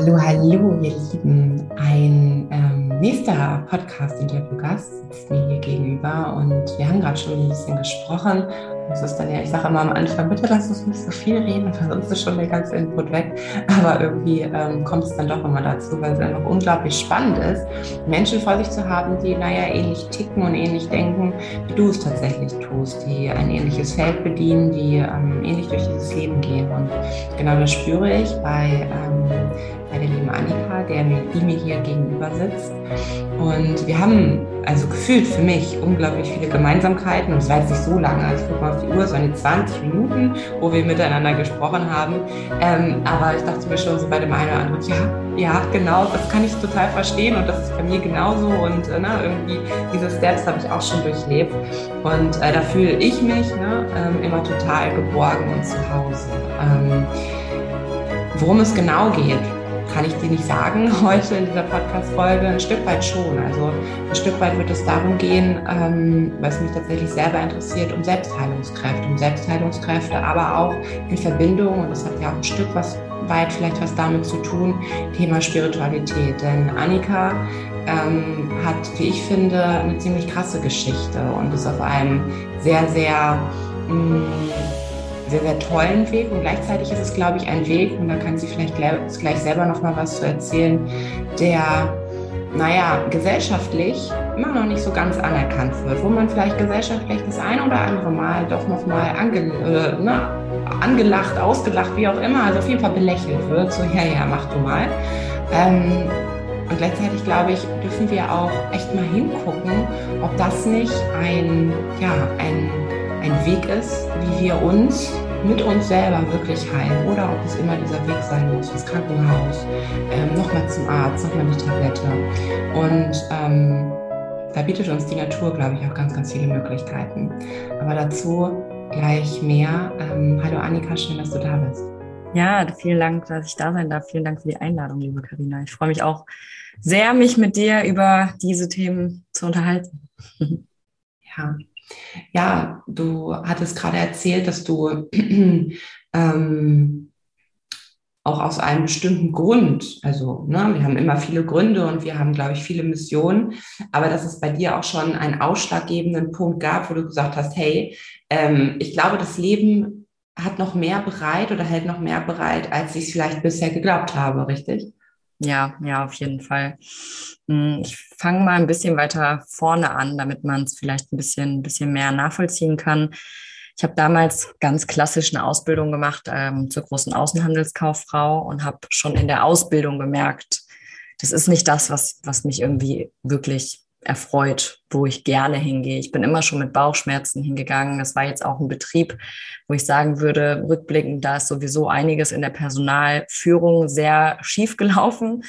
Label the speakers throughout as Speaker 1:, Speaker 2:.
Speaker 1: Hallo, hallo, ihr Lieben. Ein ähm, nächster Podcast-Interview-Gast sitzt mir hier gegenüber und wir haben gerade schon ein bisschen gesprochen das ist dann ja, ich sage immer am Anfang, bitte lass uns nicht so viel reden, weil sonst ist schon der ganze Input weg. Aber irgendwie ähm, kommt es dann doch immer dazu, weil es einfach unglaublich spannend ist, Menschen vor sich zu haben, die, naja, ähnlich ticken und ähnlich denken, wie du es tatsächlich tust, die ein ähnliches Feld bedienen, die ähm, ähnlich durch dieses Leben gehen. Und genau das spüre ich bei, ähm, bei der lieben Annika, der die mir hier gegenüber sitzt. Und wir haben also gefühlt für mich unglaublich viele Gemeinsamkeiten. Und es war jetzt nicht so lange, also ich gucke mal auf die Uhr, waren jetzt 20 Minuten, wo wir miteinander gesprochen haben. Ähm, aber ich dachte mir schon so bei dem einen oder anderen, ja, ja, genau, das kann ich total verstehen und das ist bei mir genauso. Und äh, na, ne, irgendwie diese Steps habe ich auch schon durchlebt. Und äh, da fühle ich mich ne, ähm, immer total geborgen und zu Hause. Ähm, worum es genau geht, kann ich dir nicht sagen heute in dieser Podcast-Folge. Ein Stück weit schon. Also ein Stück weit wird es darum gehen, ähm, was mich tatsächlich selber interessiert, um Selbstheilungskräfte, um Selbstheilungskräfte, aber auch in Verbindung, und das hat ja auch ein Stück was weit vielleicht was damit zu tun, Thema Spiritualität. Denn Annika ähm, hat, wie ich finde, eine ziemlich krasse Geschichte und ist auf einem sehr, sehr mh, mm, sehr, sehr tollen Weg und gleichzeitig ist es, glaube ich, ein Weg, und da kann sie vielleicht gleich selber noch mal was zu erzählen, der, naja, gesellschaftlich immer noch nicht so ganz anerkannt wird, wo man vielleicht gesellschaftlich das eine oder andere Mal doch noch mal ange, äh, ne, angelacht, ausgelacht, wie auch immer, also auf jeden Fall belächelt wird, so, ja, ja, mach du mal. Ähm, und gleichzeitig, glaube ich, dürfen wir auch echt mal hingucken, ob das nicht ein, ja, ein ein Weg ist, wie wir uns mit uns selber wirklich heilen oder ob es immer dieser Weg sein muss, ins Krankenhaus, ähm, nochmal zum Arzt, nochmal die Tablette. Und ähm, da bietet uns die Natur, glaube ich, auch ganz, ganz viele Möglichkeiten. Aber dazu gleich mehr. Ähm, hallo Annika, schön, dass du da bist.
Speaker 2: Ja, vielen Dank, dass ich da sein darf. Vielen Dank für die Einladung, liebe Karina. Ich freue mich auch sehr, mich mit dir über diese Themen zu unterhalten.
Speaker 1: Ja, ja, du hattest gerade erzählt, dass du ähm, auch aus einem bestimmten Grund, also ne, wir haben immer viele Gründe und wir haben, glaube ich, viele Missionen, aber dass es bei dir auch schon einen ausschlaggebenden Punkt gab, wo du gesagt hast, hey, ähm, ich glaube, das Leben hat noch mehr bereit oder hält noch mehr bereit, als ich es vielleicht bisher geglaubt habe, richtig?
Speaker 2: Ja, ja, auf jeden Fall. Hm, ich fange mal ein bisschen weiter vorne an, damit man es vielleicht ein bisschen, ein bisschen mehr nachvollziehen kann. Ich habe damals ganz klassisch eine Ausbildung gemacht ähm, zur großen Außenhandelskauffrau und habe schon in der Ausbildung gemerkt, das ist nicht das, was, was mich irgendwie wirklich erfreut, wo ich gerne hingehe. Ich bin immer schon mit Bauchschmerzen hingegangen. Das war jetzt auch ein Betrieb, wo ich sagen würde, rückblickend, da ist sowieso einiges in der Personalführung sehr schief gelaufen.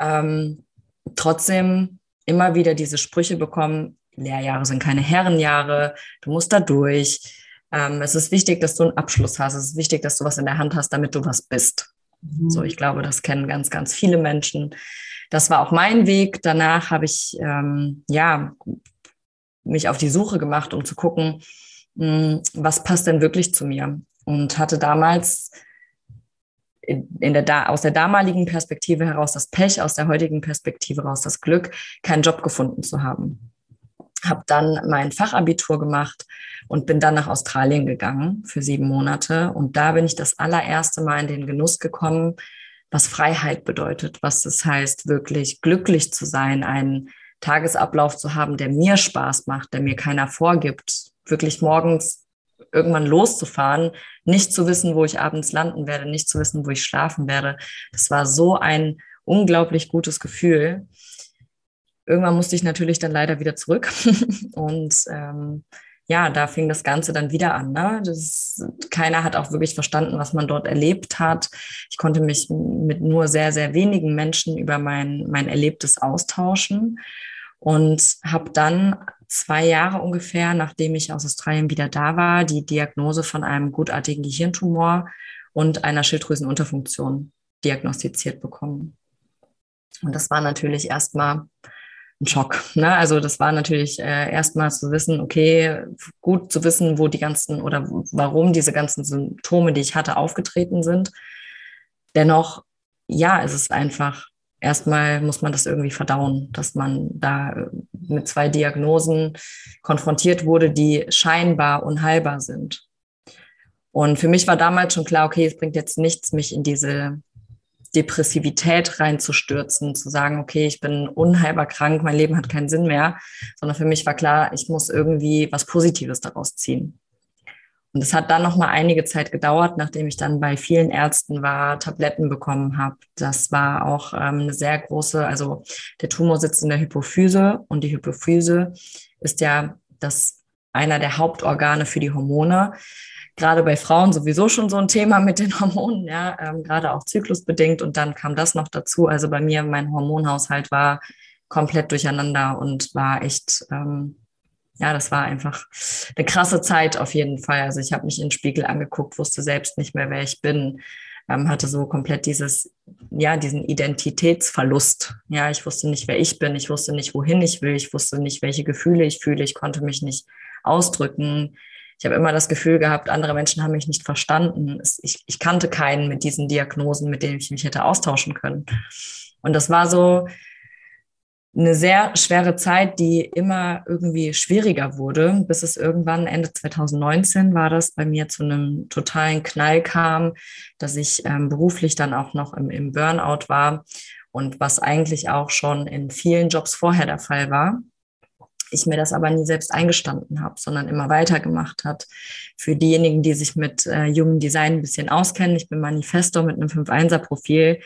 Speaker 2: Ähm, trotzdem immer wieder diese Sprüche bekommen, Lehrjahre sind keine Herrenjahre, du musst da durch. Ähm, es ist wichtig, dass du einen Abschluss hast. Es ist wichtig, dass du was in der Hand hast, damit du was bist. Mhm. So, ich glaube, das kennen ganz, ganz viele Menschen das war auch mein Weg. Danach habe ich ähm, ja mich auf die Suche gemacht, um zu gucken, mh, hm, was passt denn wirklich zu mir. Und hatte damals in der, aus der damaligen Perspektive heraus das Pech, aus der heutigen Perspektive heraus das Glück, keinen Job gefunden zu haben. Habe dann mein Fachabitur gemacht und bin dann nach Australien gegangen für sieben Monate. Und da bin ich das allererste Mal in den Genuss gekommen, was Freiheit bedeutet, was es heißt, wirklich glücklich zu sein, einen Tagesablauf zu haben, der mir Spaß macht, der mir keiner vorgibt, wirklich morgens irgendwann loszufahren, nicht zu wissen, wo ich abends landen werde, nicht zu wissen, wo ich schlafen werde. Das war so ein unglaublich gutes Gefühl. Irgendwann musste ich natürlich dann leider wieder zurück und ähm, ja, da fing das Ganze dann wieder an. Ne? Das, keiner hat auch wirklich verstanden, was man dort erlebt hat. Ich konnte mich mit nur sehr, sehr wenigen Menschen über mein, mein Erlebtes austauschen und habe dann zwei Jahre ungefähr, nachdem ich aus Australien wieder da war, die Diagnose von einem gutartigen Gehirntumor und einer Schilddrüsenunterfunktion diagnostiziert bekommen. Und das war natürlich erstmal ein Schock. Ne? Also das war natürlich äh, erstmal zu wissen, okay, gut zu wissen, wo die ganzen oder warum diese ganzen Symptome, die ich hatte, aufgetreten sind. Dennoch ja, es ist einfach, erstmal muss man das irgendwie verdauen, dass man da mit zwei Diagnosen konfrontiert wurde, die scheinbar unheilbar sind. Und für mich war damals schon klar, okay, es bringt jetzt nichts, mich in diese Depressivität reinzustürzen, zu sagen, okay, ich bin unheilbar krank, mein Leben hat keinen Sinn mehr, sondern für mich war klar, ich muss irgendwie was Positives daraus ziehen. Und es hat dann noch mal einige Zeit gedauert, nachdem ich dann bei vielen Ärzten war, Tabletten bekommen habe. Das war auch ähm, eine sehr große, also der Tumor sitzt in der Hypophyse und die Hypophyse ist ja das einer der Hauptorgane für die Hormone gerade bei Frauen sowieso schon so ein Thema mit den Hormonen, ja, ähm, gerade auch zyklusbedingt. Und dann kam das noch dazu. Also bei mir, mein Hormonhaushalt war komplett durcheinander und war echt, ähm, ja, das war einfach eine krasse Zeit auf jeden Fall. Also ich habe mich in den Spiegel angeguckt, wusste selbst nicht mehr, wer ich bin. Ähm, hatte so komplett dieses, ja, diesen Identitätsverlust. Ja, ich wusste nicht, wer ich bin. Ich wusste nicht, wohin ich will. Ich wusste nicht, welche Gefühle ich fühle. Ich konnte mich nicht ausdrücken ich habe immer das Gefühl gehabt, andere Menschen haben mich nicht verstanden. Ich, ich kannte keinen mit diesen Diagnosen, mit denen ich mich hätte austauschen können. Und das war so eine sehr schwere Zeit, die immer irgendwie schwieriger wurde, bis es irgendwann Ende 2019 war das bei mir zu einem totalen Knall kam, dass ich ähm, beruflich dann auch noch im, im Burnout war und was eigentlich auch schon in vielen Jobs vorher der Fall war ich mir das aber nie selbst eingestanden habe, sondern immer weitergemacht hat. Für diejenigen, die sich mit äh, jungen Design ein bisschen auskennen, ich bin Manifesto mit einem 5-1er-Profil,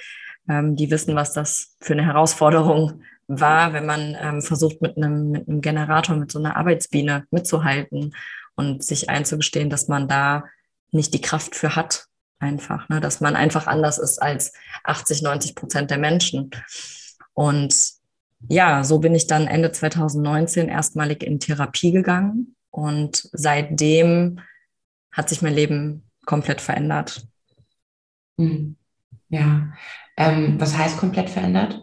Speaker 2: ähm, die wissen, was das für eine Herausforderung war, wenn man ähm, versucht, mit einem, mit einem Generator, mit so einer Arbeitsbiene mitzuhalten und sich einzugestehen, dass man da nicht die Kraft für hat, einfach, ne? dass man einfach anders ist als 80, 90 Prozent der Menschen. Und ja, so bin ich dann Ende 2019 erstmalig in Therapie gegangen und seitdem hat sich mein Leben komplett verändert.
Speaker 1: Hm. Ja, ähm, was heißt komplett verändert?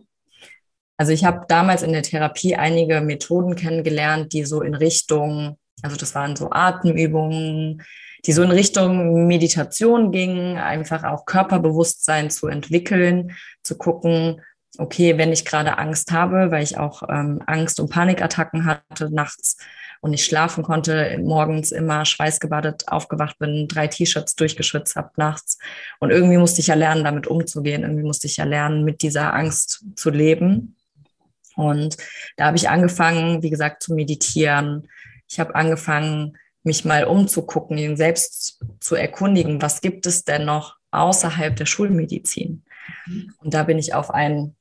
Speaker 2: Also ich habe damals in der Therapie einige Methoden kennengelernt, die so in Richtung, also das waren so Atemübungen, die so in Richtung Meditation gingen, einfach auch Körperbewusstsein zu entwickeln, zu gucken, okay, wenn ich gerade Angst habe, weil ich auch ähm, Angst- und Panikattacken hatte nachts und nicht schlafen konnte, morgens immer schweißgebadet aufgewacht bin, drei T-Shirts durchgeschwitzt habe nachts. Und irgendwie musste ich ja lernen, damit umzugehen. Irgendwie musste ich ja lernen, mit dieser Angst zu leben. Und da habe ich angefangen, wie gesagt, zu meditieren. Ich habe angefangen, mich mal umzugucken, selbst zu erkundigen, was gibt es denn noch außerhalb der Schulmedizin? Mhm. Und da bin ich auf einen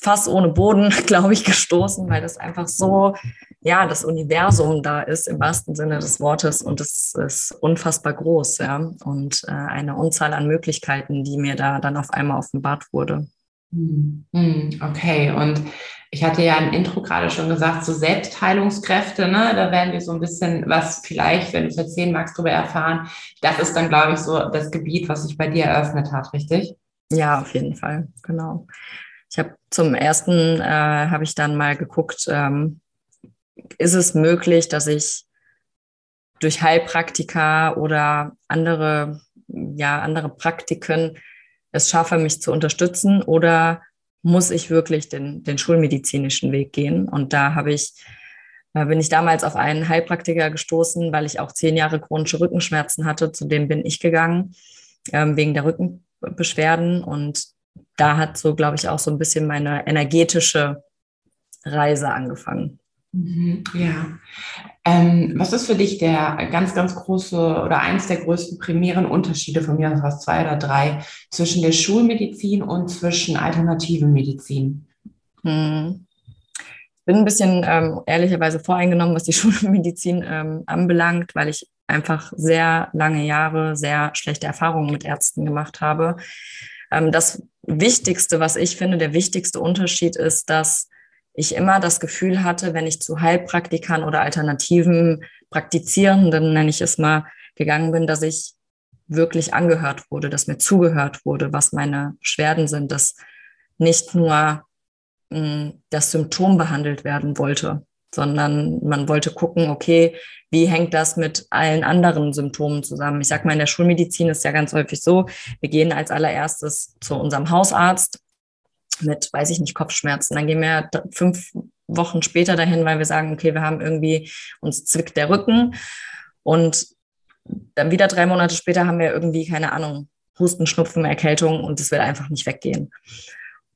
Speaker 2: fast ohne Boden, glaube ich, gestoßen, weil das einfach so, ja, das Universum da ist im wahrsten Sinne des Wortes und es ist unfassbar groß, ja, und äh, eine Unzahl an Möglichkeiten, die mir da dann auf einmal offenbart wurde.
Speaker 1: Hm, hm, okay, und ich hatte ja im Intro gerade schon gesagt, so Selbstheilungskräfte, ne, da werden wir so ein bisschen was vielleicht, wenn du es erzählen magst, darüber erfahren. Das ist dann, glaube ich, so das Gebiet, was sich bei dir eröffnet hat, richtig?
Speaker 2: Ja, auf jeden Fall, genau. Ich habe zum ersten, äh, habe ich dann mal geguckt, ähm, ist es möglich, dass ich durch Heilpraktika oder andere, ja, andere Praktiken es schaffe, mich zu unterstützen oder muss ich wirklich den, den schulmedizinischen Weg gehen? Und da habe ich, äh, bin ich damals auf einen Heilpraktiker gestoßen, weil ich auch zehn Jahre chronische Rückenschmerzen hatte. Zu dem bin ich gegangen, ähm, wegen der Rückenbeschwerden. Und da hat so, glaube ich, auch so ein bisschen meine energetische Reise angefangen.
Speaker 1: Mhm, ja. Ähm, was ist für dich der ganz, ganz große oder eins der größten primären Unterschiede von mir aus fast zwei oder drei zwischen der Schulmedizin und zwischen alternativen Medizin? Hm.
Speaker 2: Ich bin ein bisschen ähm, ehrlicherweise voreingenommen, was die Schulmedizin ähm, anbelangt, weil ich einfach sehr lange Jahre sehr schlechte Erfahrungen mit Ärzten gemacht habe. Ähm, das Wichtigste, was ich finde, der wichtigste Unterschied ist, dass ich immer das Gefühl hatte, wenn ich zu Heilpraktikern oder alternativen Praktizierenden, nenne ich es mal, gegangen bin, dass ich wirklich angehört wurde, dass mir zugehört wurde, was meine Beschwerden sind, dass nicht nur mh, hm, das Symptom behandelt werden wollte, sondern man wollte gucken, okay, wie hängt das mit allen anderen Symptomen zusammen? Ich sag mal, in der Schulmedizin ist ja ganz häufig so, wir gehen als allererstes zu unserem Hausarzt mit, weiß ich nicht, Kopfschmerzen. Dann gehen wir fünf Wochen später dahin, weil wir sagen, okay, wir haben irgendwie, uns zwickt der Rücken. Und dann wieder drei Monate später haben wir irgendwie, keine Ahnung, Husten, Schnupfen, Erkältung und es will einfach nicht weggehen.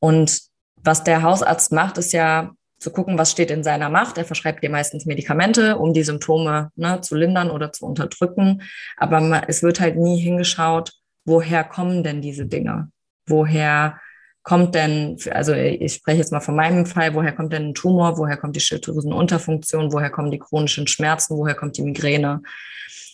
Speaker 2: Und was der Hausarzt macht, ist ja zu gucken, was steht in seiner Macht. Er verschreibt dir meistens Medikamente, um die Symptome ne, zu lindern oder zu unterdrücken. Aber man, es wird halt nie hingeschaut, woher kommen denn diese Dinge? Woher kommt denn, also ich spreche jetzt mal von meinem Fall, woher kommt denn ein Tumor, woher kommt die Schilddrüsenunterfunktion, woher kommen die chronischen Schmerzen, woher kommt die Migräne?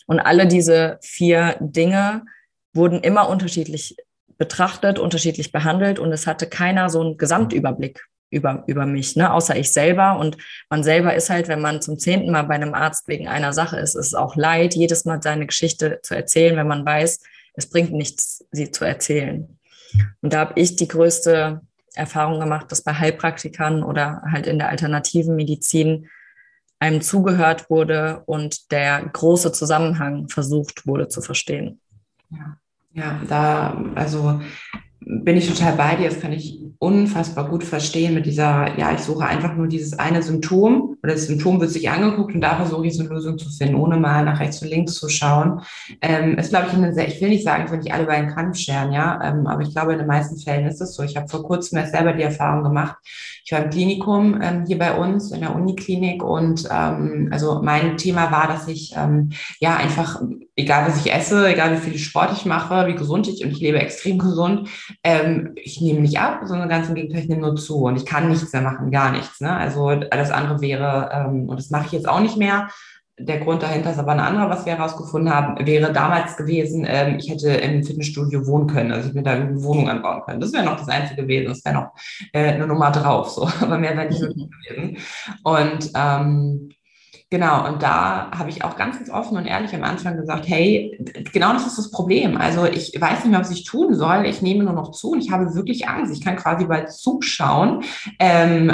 Speaker 2: Und alle diese vier Dinge wurden immer unterschiedlich betrachtet, unterschiedlich behandelt und es hatte keiner so einen Gesamtüberblick über, über mich, ne? außer ich selber. Und man selber ist halt, wenn man zum zehnten Mal bei einem Arzt wegen einer Sache ist, ist es auch leid, jedes Mal seine Geschichte zu erzählen, wenn man weiß, es bringt nichts, sie zu erzählen. Und da habe ich die größte Erfahrung gemacht, dass bei Heilpraktikern oder halt in der alternativen Medizin einem zugehört wurde und der große Zusammenhang versucht wurde zu verstehen.
Speaker 1: Ja, ja da, also bin ich total bei dir. Das kann ich unfassbar gut verstehen mit dieser, ja, ich suche einfach nur dieses eine Symptom oder das Symptom wird sich angeguckt und da versuche ich so eine Lösung zu finden, ohne mal nach rechts und links zu schauen. Ähm, ist, glaube ich, eine sehr, ich will nicht sagen, ich will nicht alle bei den Kampf scheren, ja, ähm, aber ich glaube, in den meisten Fällen ist es so. Ich habe vor kurzem erst selber die Erfahrung gemacht. Ich war im Klinikum ähm, hier bei uns in der Uniklinik und ähm, also mein Thema war, dass ich ähm, ja einfach, egal was ich esse, egal wie viel Sport ich mache, wie gesund ich und ich lebe extrem gesund, ähm, ich nehme nicht ab, sondern ganz im Gegenteil, ich nehme nur zu und ich kann nichts mehr machen, gar nichts. Ne? Also alles andere wäre, ähm, und das mache ich jetzt auch nicht mehr. Der Grund dahinter ist aber ein anderer, was wir herausgefunden haben, wäre damals gewesen, ähm, ich hätte im Fitnessstudio wohnen können, also ich mir da eine Wohnung anbauen können. Das wäre noch das Einzige gewesen, das wäre noch äh, eine Nummer drauf, so, aber mehr wäre nicht möglich gewesen. Und ähm, Genau, und da habe ich auch ganz, ganz offen und ehrlich am Anfang gesagt, hey, genau das ist das Problem. Also ich weiß nicht mehr, was ich tun soll. Ich nehme nur noch zu und ich habe wirklich Angst. Ich kann quasi bald zuschauen ähm,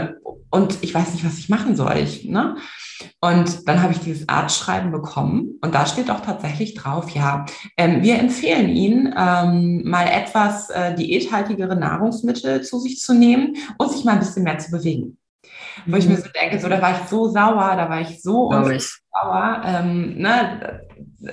Speaker 1: und ich weiß nicht, was ich machen soll. Ich, ne? Und dann habe ich dieses Arztschreiben bekommen und da steht auch tatsächlich drauf, ja, ähm, wir empfehlen Ihnen, ähm, mal etwas äh, diäthaltigere Nahrungsmittel zu sich zu nehmen und sich mal ein bisschen mehr zu bewegen. Wo ich mir mhm. so denke, so, da war ich so sauer, da war ich so sauer, ähm, ne,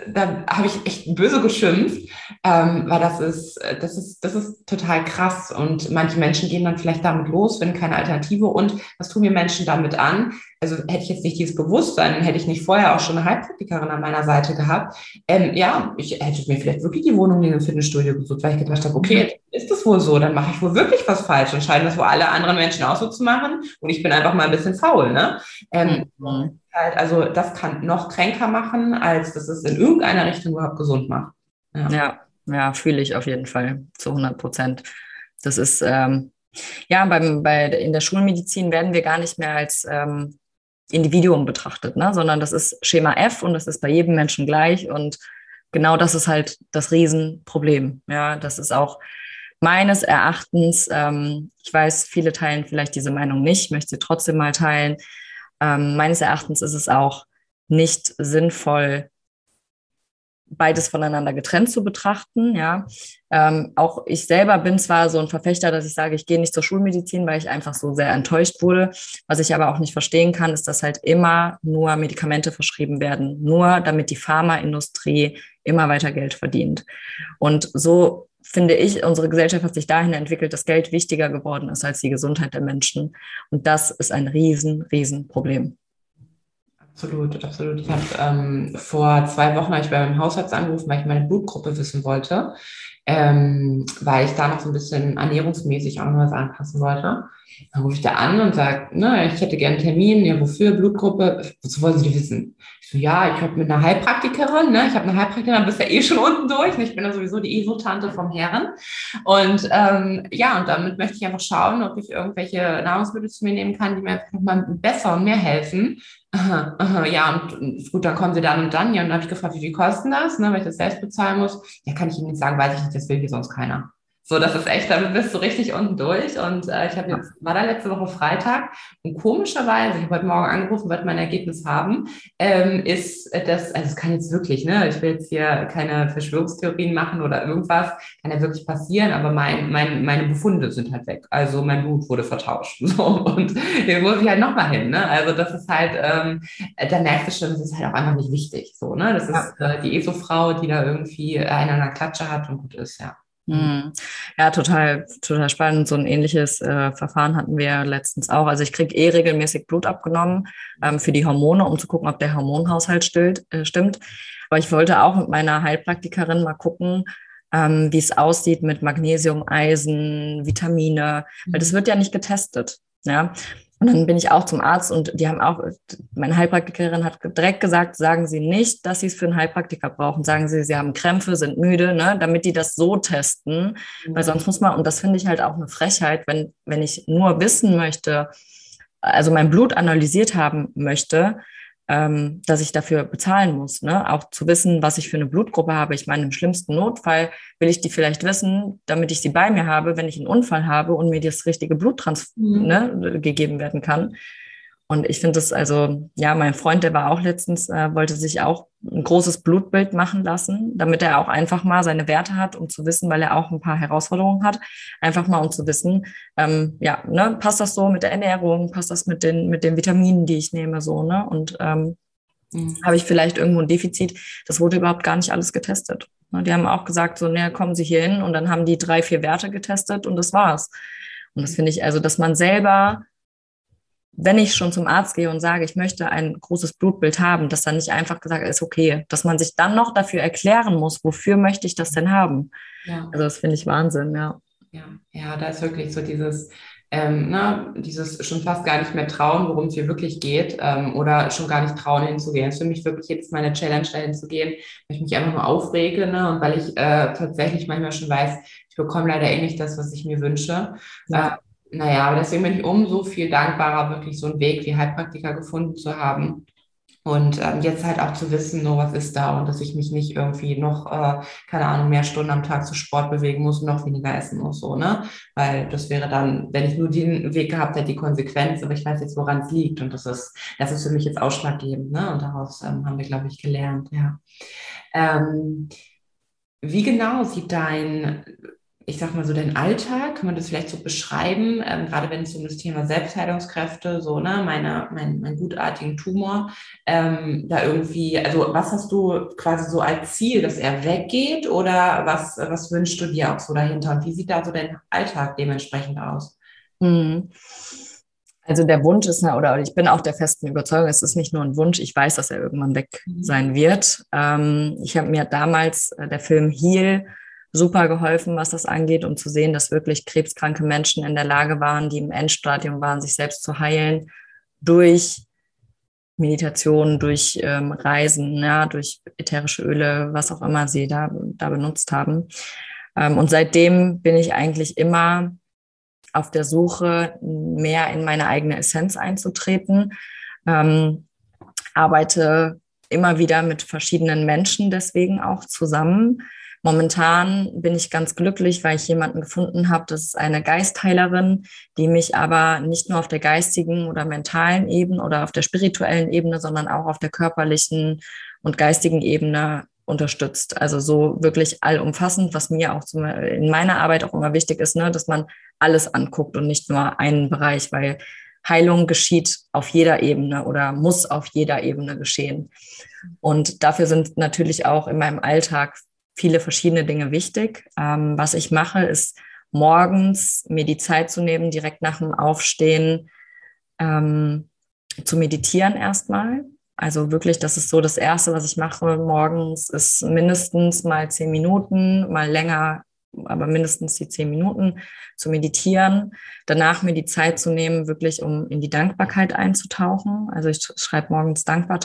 Speaker 1: da habe ich echt böse geschimpft, ähm, weil das ist, das ist, das ist total krass. Und manche Menschen gehen dann vielleicht damit los, finden keine Alternative. Und was tun mir Menschen damit an? Also hätte ich jetzt nicht dieses Bewusstsein, hätte ich nicht vorher auch schon eine Heilpraktikerin an meiner Seite gehabt. Ähm, ja, ich hätte mir vielleicht wirklich die Wohnung in einem Fitnessstudio gesucht, weil ich gedacht habe, okay, mhm. ist das wohl so, dann mache ich wohl wirklich was falsch und scheinen das wohl alle anderen Menschen auch so zu machen. Und ich bin einfach mal ein bisschen faul, ne? Ähm, mhm halt, also das kann noch kränker machen, als dass es in irgendeiner Richtung überhaupt gesund macht.
Speaker 2: Ja, ja, ja fühle ich auf jeden Fall zu 100 Prozent. Das ist, ähm, ja, beim, bei, in der Schulmedizin werden wir gar nicht mehr als ähm, Individuum betrachtet, ne? sondern das ist Schema F und das ist bei jedem Menschen gleich und genau das ist halt das Riesenproblem. Ja, das ist auch meines Erachtens, ähm, ich weiß, viele teilen vielleicht diese Meinung nicht, möchte sie trotzdem mal teilen. Ähm, meines Erachtens ist es auch nicht sinnvoll, beides voneinander getrennt zu betrachten. Ja, ähm, auch ich selber bin zwar so ein Verfechter, dass ich sage, ich gehe nicht zur Schulmedizin, weil ich einfach so sehr enttäuscht wurde. Was ich aber auch nicht verstehen kann, ist, dass halt immer nur Medikamente verschrieben werden, nur damit die Pharmaindustrie immer weiter Geld verdient. Und so finde ich, unsere Gesellschaft hat sich dahin entwickelt, dass Geld wichtiger geworden ist als die Gesundheit der Menschen. Und das ist ein riesen, riesen Problem.
Speaker 1: Absolut, absolut. Ich habe ähm, vor zwei Wochen ich bei meinem Hausarzt angerufen, weil ich meine Blutgruppe wissen wollte, ähm, weil ich da noch so ein bisschen ernährungsmäßig auch noch was anpassen wollte. Dann rufe ich da an und sage, ne, ich hätte gerne einen Termin, ja, wofür, Blutgruppe, was wollen Sie wissen? Ich so, ja, ich habe mit einer Heilpraktikerin, ne, ich habe eine Heilpraktikerin, dann bist du ja eh schon unten durch, ne? ich bin ja sowieso die ESO-Tante vom Herren. Und ähm, ja, und damit möchte ich einfach schauen, ob ich irgendwelche Nahrungsmittel zu mir nehmen kann, die mir nochmal besser und mehr helfen. Ja, und gut, dann kommen sie dann und dann. Ja, und dann habe ich gefragt, wie viel kosten das, ne, weil ich das selbst bezahlen muss. Ja, kann ich Ihnen nicht sagen, weiß ich nicht, das will hier sonst keiner. So, das ist echt, damit bist du richtig unten durch. Und äh, ich habe jetzt, war da letzte Woche Freitag und komischerweise, ich habe heute Morgen angerufen, wird mein Ergebnis haben, ähm, ist das, also es kann jetzt wirklich, ne, ich will jetzt hier keine Verschwörungstheorien machen oder irgendwas, kann ja wirklich passieren, aber mein, mein, meine Befunde sind halt weg. Also mein Blut wurde vertauscht. So, und den muss ich halt nochmal hin. Ne? Also das ist halt, ähm, da merkst du schon, das ist halt auch einfach nicht wichtig. So, ne? Das ist äh, die ESO-Frau, die da irgendwie einen an der Klatsche hat und gut ist, ja.
Speaker 2: Mhm. Ja, total, total spannend. So ein ähnliches äh, Verfahren hatten wir letztens auch. Also ich kriege eh regelmäßig Blut abgenommen ähm, für die Hormone, um zu gucken, ob der Hormonhaushalt stillt, äh, stimmt. Aber ich wollte auch mit meiner Heilpraktikerin mal gucken, ähm, wie es aussieht mit Magnesium, Eisen, Vitamine, weil das mhm. wird ja nicht getestet. Ja, und dann bin ich auch zum Arzt und die haben auch, meine Heilpraktikerin hat direkt gesagt, sagen Sie nicht, dass Sie es für einen Heilpraktiker brauchen. Sagen Sie, Sie haben Krämpfe, sind müde, ne, damit die das so testen. Mhm. Weil sonst muss man, und das finde ich halt auch eine Frechheit, wenn, wenn ich nur wissen möchte, also mein Blut analysiert haben möchte, ähm, dass ich dafür bezahlen muss. Ne? Auch zu wissen, was ich für eine Blutgruppe habe. Ich meine, im schlimmsten Notfall will ich die vielleicht wissen, damit ich sie bei mir habe, wenn ich einen Unfall habe und mir das richtige Blut mhm. ne, gegeben werden kann. Und ich finde das also, ja, mein Freund, der war auch letztens, äh, wollte sich auch ein großes Blutbild machen lassen, damit er auch einfach mal seine Werte hat, um zu wissen, weil er auch ein paar Herausforderungen hat, einfach mal um zu wissen, ähm, ja, ne, passt das so mit der Ernährung, passt das mit den, mit den Vitaminen, die ich nehme, so, ne? Und ähm, mhm. habe ich vielleicht irgendwo ein Defizit? Das wurde überhaupt gar nicht alles getestet. Ne? Die haben auch gesagt, so, näher kommen Sie hier hin und dann haben die drei, vier Werte getestet und das war's. Und das finde ich also, dass man selber wenn ich schon zum Arzt gehe und sage, ich möchte ein großes Blutbild haben, dass dann nicht einfach gesagt ist, okay, dass man sich dann noch dafür erklären muss, wofür möchte ich das denn haben? Ja. Also das finde ich Wahnsinn, ja.
Speaker 1: Ja, ja, da ist wirklich so dieses, ähm, ne, dieses schon fast gar nicht mehr trauen, worum es hier wirklich geht, ähm, oder schon gar nicht trauen hinzugehen. Es ist für mich wirklich jetzt meine Challenge, da hinzugehen, weil ich mich einfach nur aufrege, ne, und weil ich äh, tatsächlich manchmal schon weiß, ich bekomme leider eh nicht das, was ich mir wünsche. Ja. Äh, naja, aber deswegen bin ich umso viel dankbarer, wirklich so einen Weg wie Heilpraktiker gefunden zu haben. Und ähm, jetzt halt auch zu wissen, no, was ist da und dass ich mich nicht irgendwie noch, äh, keine Ahnung, mehr Stunden am Tag zu Sport bewegen muss und noch weniger essen muss, so, ne? Weil das wäre dann, wenn ich nur den Weg gehabt hätte, die Konsequenz, aber ich weiß jetzt, woran es liegt. Und das ist, das ist für mich jetzt ausschlaggebend, ne? Und daraus ähm, haben wir, glaube ich, gelernt, ja. Ähm, wie genau sieht dein ich sag mal so, den Alltag, kann man das vielleicht so beschreiben, ähm, gerade wenn es um das Thema Selbstheilungskräfte, so, ne, meine, mein, mein gutartigen Tumor, ähm, da irgendwie, also was hast du quasi so als Ziel, dass er weggeht oder was, was wünschst du dir auch so dahinter und wie sieht da so dein Alltag dementsprechend aus?
Speaker 2: Mhm. Also der Wunsch ist, oder ich bin auch der festen Überzeugung, es ist nicht nur ein Wunsch, ich weiß, dass er irgendwann weg mhm. sein wird. Ähm, ich habe mir damals äh, der Film Heal super geholfen, was das angeht, um zu sehen, dass wirklich krebskranke Menschen in der Lage waren, die im Endstadium waren, sich selbst zu heilen durch Meditation, durch ähm, Reisen, ja, durch ätherische Öle, was auch immer sie da, da benutzt haben. Ähm, und seitdem bin ich eigentlich immer auf der Suche, mehr in meine eigene Essenz einzutreten. Ähm, arbeite immer wieder mit verschiedenen Menschen deswegen auch zusammen, Momentan bin ich ganz glücklich, weil ich jemanden gefunden habe, das ist eine Geistheilerin, die mich aber nicht nur auf der geistigen oder mentalen Ebene oder auf der spirituellen Ebene, sondern auch auf der körperlichen und geistigen Ebene unterstützt. Also so wirklich allumfassend, was mir auch in meiner Arbeit auch immer wichtig ist, ne, dass man alles anguckt und nicht nur einen Bereich, weil Heilung geschieht auf jeder Ebene oder muss auf jeder Ebene geschehen. Und dafür sind natürlich auch in meinem Alltag viele verschiedene Dinge wichtig. Ähm, was ich mache, ist morgens mir die Zeit zu nehmen, direkt nach dem Aufstehen ähm, zu meditieren erstmal. Also wirklich, das ist so das Erste, was ich mache morgens, ist mindestens mal zehn Minuten, mal länger, aber mindestens die zehn Minuten zu meditieren. Danach mir die Zeit zu nehmen, wirklich um in die Dankbarkeit einzutauchen. Also ich schreibe morgens Dankbar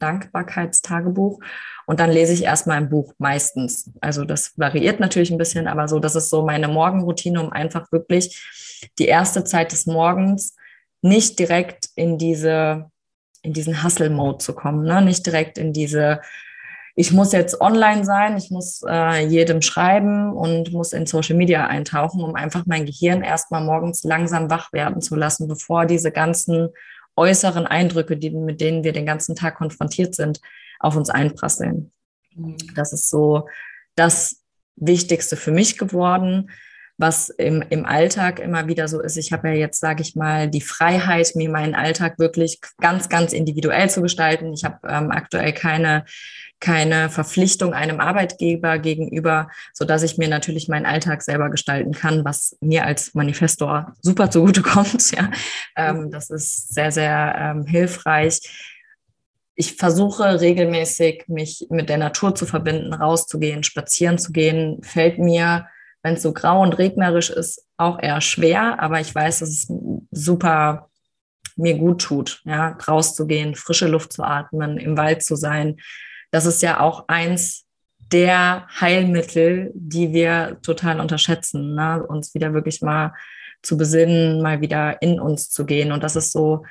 Speaker 2: Dankbarkeitstagebuch und dann lese ich erstmal ein Buch meistens. Also das variiert natürlich ein bisschen, aber so, das ist so meine Morgenroutine, um einfach wirklich die erste Zeit des Morgens nicht direkt in diese, in diesen Hustle-Mode zu kommen, ne? nicht direkt in diese, ich muss jetzt online sein, ich muss äh, jedem schreiben und muss in Social Media eintauchen, um einfach mein Gehirn erstmal morgens langsam wach werden zu lassen, bevor diese ganzen äußeren Eindrücke, die, mit denen wir den ganzen Tag konfrontiert sind, auf uns einprasseln. Mhm. Das ist so das Wichtigste für mich geworden was im, im Alltag immer wieder so ist. Ich habe ja jetzt, sage ich mal, die Freiheit, mir meinen Alltag wirklich ganz, ganz individuell zu gestalten. Ich habe ähm, aktuell keine keine Verpflichtung einem Arbeitgeber gegenüber, so dass ich mir natürlich meinen Alltag selber gestalten kann, was mir als Manifestor super zugutekommt. Ja, ähm, das ist sehr, sehr ähm, hilfreich. Ich versuche regelmäßig, mich mit der Natur zu verbinden, rauszugehen, spazieren zu gehen. Fällt mir wenn es so grau und regnerisch ist, auch eher schwer, aber ich weiß, dass es super mir gut tut, ja, rauszugehen, frische Luft zu atmen, im Wald zu sein. Das ist ja auch eins der Heilmittel, die wir total unterschätzen, ne? uns wieder wirklich mal zu besinnen, mal wieder in uns zu gehen. Und das ist so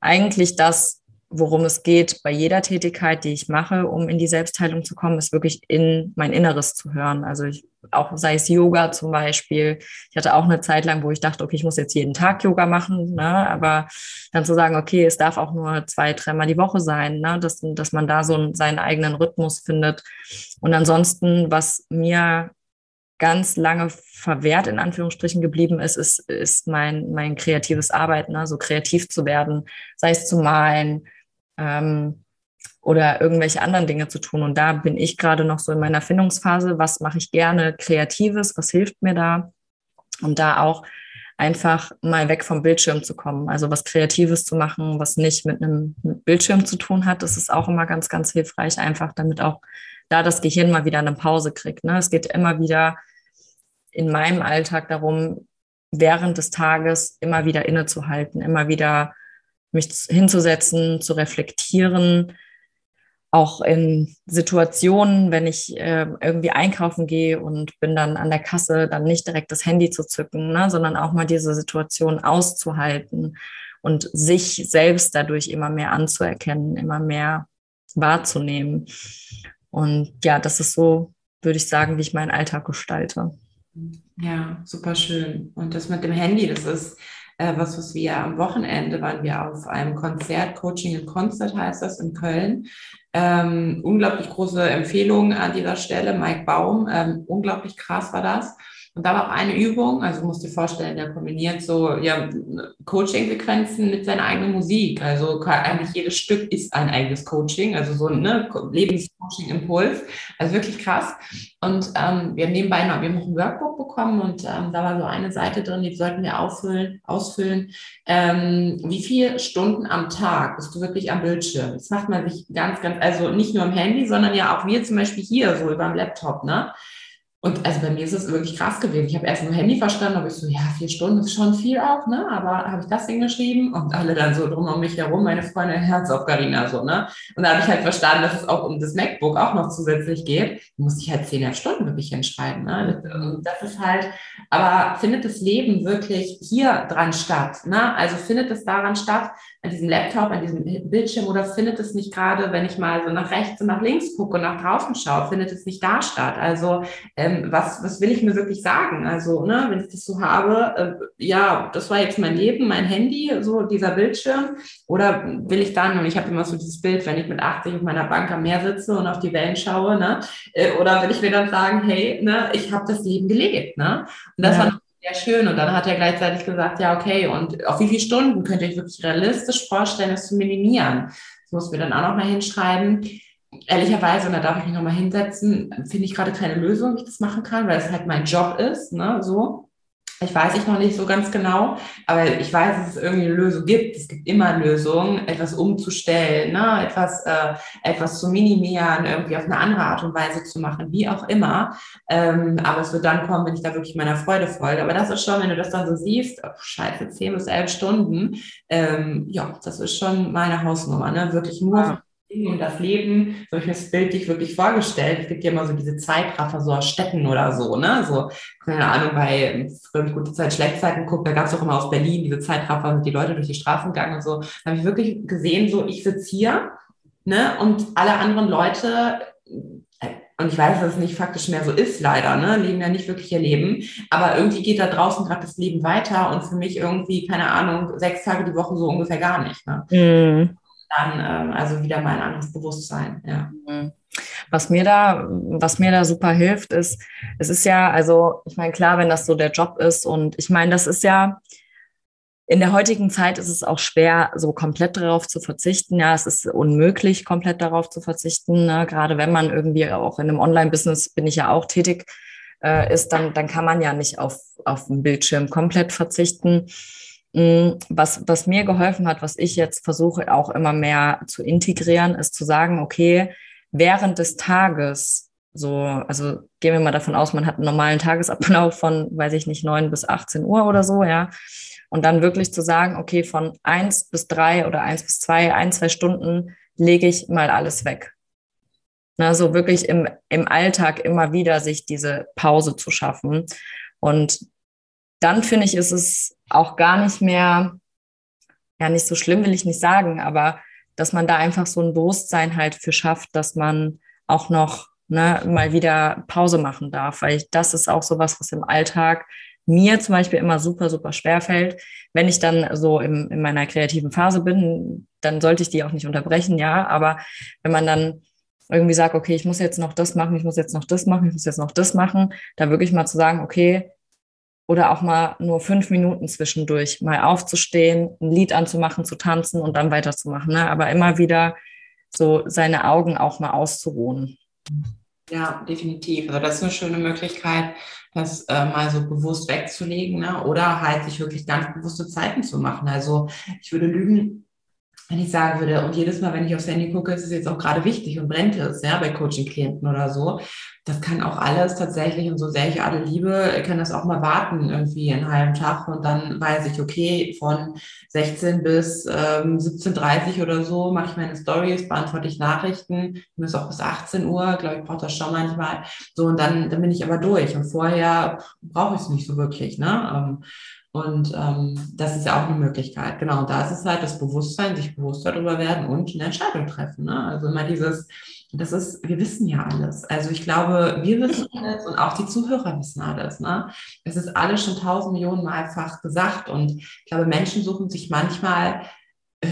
Speaker 2: eigentlich das, worum es geht bei jeder Tätigkeit, die ich mache, um in die Selbstheilung zu kommen, ist wirklich in mein Inneres zu hören. Also ich, auch sei es Yoga zum Beispiel. Ich hatte auch eine Zeit lang, wo ich dachte, okay, ich muss jetzt jeden Tag Yoga machen, ne? aber dann zu sagen, okay, es darf auch nur zwei, dreimal die Woche sein, ne? dass, dass man da so einen, seinen eigenen Rhythmus findet. Und ansonsten, was mir ganz lange verwehrt in Anführungsstrichen geblieben ist, ist, ist mein, mein kreatives Arbeiten, ne? so kreativ zu werden, sei es zu malen, ähm, oder irgendwelche anderen Dinge zu tun. Und da bin ich gerade noch so in meiner Findungsphase. Was mache ich gerne Kreatives? Was hilft mir da? Und da auch einfach mal weg vom Bildschirm zu kommen. Also was Kreatives zu machen, was nicht mit einem Bildschirm zu tun hat. Das ist auch immer ganz, ganz hilfreich, einfach damit auch da das Gehirn mal wieder eine Pause kriegt. Ne? Es geht immer wieder in meinem Alltag darum, während des Tages immer wieder innezuhalten, immer wieder mich hinzusetzen, zu reflektieren, auch in Situationen, wenn ich äh, irgendwie einkaufen gehe und bin dann an der Kasse, dann nicht direkt das Handy zu zücken, ne, sondern auch mal diese Situation auszuhalten und sich selbst dadurch immer mehr anzuerkennen, immer mehr wahrzunehmen. Und ja, das ist so, würde ich sagen, wie ich meinen Alltag gestalte.
Speaker 1: Ja, super schön. Und das mit dem Handy, das ist äh, was, was wir am Wochenende waren wir auf einem Konzert, Coaching in Concert heißt das in Köln. Ähm, unglaublich große Empfehlung an dieser Stelle, Mike Baum, ähm, unglaublich krass war das. Und da war auch eine Übung, also du musst dir vorstellen, der kombiniert so ja, Coaching-Sequenzen mit seiner eigenen Musik. Also eigentlich jedes Stück ist ein eigenes Coaching, also so ein ne, Lebenscoaching-Impuls. Also wirklich krass. Und ähm, wir haben nebenbei noch, wir haben noch ein Workbook bekommen und ähm, da war so eine Seite drin, die sollten wir auffüllen, ausfüllen. Ähm, wie viele Stunden am Tag bist du wirklich am Bildschirm? Das macht man sich ganz, ganz, also nicht nur am Handy, sondern ja auch wir zum Beispiel hier so über dem Laptop, ne? Und also bei mir ist es wirklich krass gewesen. Ich habe erst nur Handy verstanden, aber ich so, ja, vier Stunden ist schon viel auch, ne? Aber habe ich das hingeschrieben und alle dann so drum um mich herum, meine Freunde, Herz auf Carina, so, ne? Und da habe ich halt verstanden, dass es auch um das MacBook auch noch zusätzlich geht. Da musste ich halt zehn Stunden wirklich hinschreiben, ne? Und das ist halt, aber findet das Leben wirklich hier dran statt, ne? Also findet es daran statt, an diesem Laptop, an diesem Bildschirm oder findet es nicht gerade, wenn ich mal so nach rechts und nach links gucke und nach draußen schaue, findet es nicht da statt? Also, ähm, was, was will ich mir wirklich sagen? Also, ne, wenn ich das so habe, äh, ja, das war jetzt mein Leben, mein Handy, so dieser Bildschirm. Oder will ich dann, und ich habe immer so dieses Bild, wenn ich mit 80 auf meiner Bank am Meer sitze und auf die Wellen schaue, ne, äh, oder will ich mir dann sagen, hey, ne, ich habe das Leben gelebt, ne? Und das ja. war sehr schön. Und dann hat er gleichzeitig gesagt, ja, okay, und auf wie viele Stunden könnt ihr euch wirklich realistisch vorstellen, das zu minimieren? Das muss mir dann auch noch mal hinschreiben ehrlicherweise, und da darf ich mich nochmal hinsetzen, finde ich gerade keine Lösung, wie ich das machen kann, weil es halt mein Job ist, ne, so. Ich weiß ich noch nicht so ganz genau, aber ich weiß, dass es irgendwie eine Lösung gibt. Es gibt immer Lösungen, etwas umzustellen, ne? etwas, äh, etwas zu minimieren, irgendwie auf eine andere Art und Weise zu machen, wie auch immer. Ähm, aber es wird dann kommen, wenn ich da wirklich meiner Freude folge. Aber das ist schon, wenn du das dann so siehst, oh, scheiße, zehn bis elf Stunden, ähm, ja, das ist schon meine Hausnummer, ne? wirklich nur ja und das Leben, so habe ich mir das bildlich wirklich vorgestellt. Es gibt ja immer so diese Zeitraffer, so aus Städten oder so, ne? So, keine Ahnung, bei früher gute Zeit, Schlechtzeiten guckt, da gab es auch immer aus Berlin diese Zeitraffer, sind die Leute durch die Straßen gegangen und so. Da habe ich wirklich gesehen, so ich sitze hier, ne? Und alle anderen Leute und ich weiß, dass es nicht faktisch mehr so ist, leider, ne? Leben ja nicht wirklich ihr Leben. Aber irgendwie geht da draußen gerade das Leben weiter und für mich irgendwie, keine Ahnung, sechs Tage die Woche so ungefähr gar nicht. Ne? Mhm. Dann ähm, also wieder mal ein anderes Bewusstsein, ja. Mhm.
Speaker 2: Was mir da, was mir da super hilft, ist, es ist ja, also ich meine, klar, wenn das so der Job ist und ich meine, das ist ja, in der heutigen Zeit ist es auch schwer, so komplett darauf zu verzichten. Ja, es ist unmöglich, komplett darauf zu verzichten. Ne? Gerade wenn man irgendwie auch in einem Online-Business, bin ich ja auch tätig, äh, ist, dann, dann kann man ja nicht auf, auf den Bildschirm komplett verzichten. Mm, was, was mir geholfen hat, was ich jetzt versuche auch immer mehr zu integrieren, ist zu sagen, okay, während des Tages, so, also gehen wir mal davon aus, man hat einen normalen Tagesablauf von, weiß ich nicht, neun bis 18 Uhr oder so, ja. Und dann wirklich zu sagen, okay, von eins bis drei oder eins bis zwei, ein, zwei Stunden lege ich mal alles weg. Na, so wirklich im, im Alltag immer wieder sich diese Pause zu schaffen. Und dann finde ich, ist es auch gar nicht mehr, ja, nicht so schlimm, will ich nicht sagen, aber dass man da einfach so ein Bewusstsein halt für schafft, dass man auch noch ne, mal wieder Pause machen darf, weil ich, das ist auch so was, was im Alltag mir zum Beispiel immer super, super schwer fällt. Wenn ich dann so im, in meiner kreativen Phase bin, dann sollte ich die auch nicht unterbrechen, ja. Aber wenn man dann irgendwie sagt, okay, ich muss jetzt noch das machen, ich muss jetzt noch das machen, ich muss jetzt noch das machen, da wirklich mal zu sagen, okay, oder auch mal nur fünf Minuten zwischendurch, mal aufzustehen, ein Lied anzumachen, zu tanzen und dann weiterzumachen. Ne? Aber immer wieder so seine Augen auch mal auszuruhen.
Speaker 1: Ja, definitiv. Also das ist eine schöne Möglichkeit, das äh, mal so bewusst wegzulegen ne? oder halt sich wirklich ganz bewusste Zeiten zu machen. Also ich würde lügen, wenn ich sagen würde, und jedes Mal, wenn ich aufs Handy gucke, ist es jetzt auch gerade wichtig und brennt es, ja, bei Coaching-Klienten oder so. Das kann auch alles tatsächlich, und so sehr ich alle liebe, kann das auch mal warten, irgendwie einen halben Tag. Und dann weiß ich, okay, von 16 bis ähm, 17.30 oder so mache ich meine Stories, beantworte ich Nachrichten, muss auch bis 18 Uhr, glaube ich, braucht das schon manchmal. So, und dann, dann bin ich aber durch. Und vorher brauche ich es nicht so wirklich, ne? Ähm, und ähm, das ist ja auch eine Möglichkeit. Genau, und da ist es halt das Bewusstsein, sich bewusst darüber werden und eine Entscheidung treffen. Ne? Also immer dieses, das ist, wir wissen ja alles. Also ich glaube, wir wissen alles und auch die Zuhörer wissen alles. Ne? Es ist alles schon tausend Millionen Malfach gesagt. Und ich glaube, Menschen suchen sich manchmal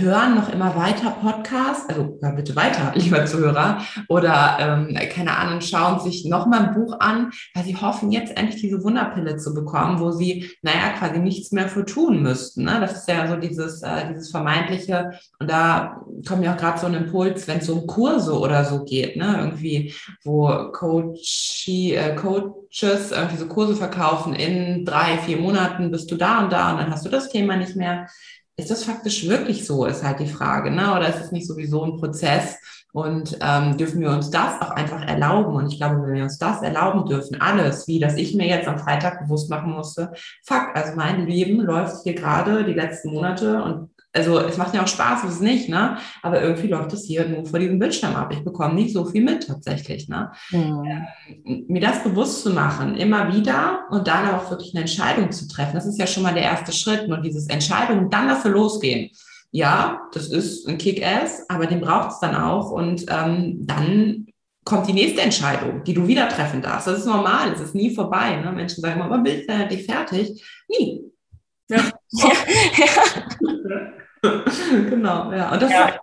Speaker 1: hören noch immer weiter Podcasts, also ja, bitte weiter, lieber Zuhörer, oder ähm, keine Ahnung, schauen sich noch mal ein Buch an, weil sie hoffen, jetzt endlich diese Wunderpille zu bekommen, wo sie, naja, quasi nichts mehr für tun müssten. Ne? Das ist ja so dieses, äh, dieses vermeintliche, und da kommt ja auch gerade so ein Impuls, wenn es um Kurse oder so geht, ne? irgendwie, wo Coach, äh, Coaches irgendwie so Kurse verkaufen, in drei, vier Monaten bist du da und da und dann hast du das Thema nicht mehr ist das faktisch wirklich so, ist halt die Frage, ne? Oder ist es nicht sowieso ein Prozess? Und ähm, dürfen wir uns das auch einfach erlauben? Und ich glaube, wenn wir uns das erlauben dürfen, alles, wie dass ich mir jetzt am Freitag bewusst machen musste, fuck, also mein Leben läuft hier gerade die letzten Monate und also es macht ja auch Spaß, ist es nicht, ne? Aber irgendwie läuft es hier nur vor diesem Bildschirm ab. Ich bekomme nicht so viel mit tatsächlich, ne? Mhm. Ähm, mir das bewusst zu machen, immer wieder und dann auch wirklich eine Entscheidung zu treffen, das ist ja schon mal der erste Schritt. Und dieses Entscheidung dann dafür losgehen. Ja, das ist ein Kick-Ass, aber den braucht es dann auch. Und ähm, dann kommt die nächste Entscheidung, die du wieder treffen darfst. Das ist normal, es ist nie vorbei. Ne? Menschen sagen immer, wann bist du endlich fertig? Nie. Ja. ja. genau, ja. Und das
Speaker 2: ja.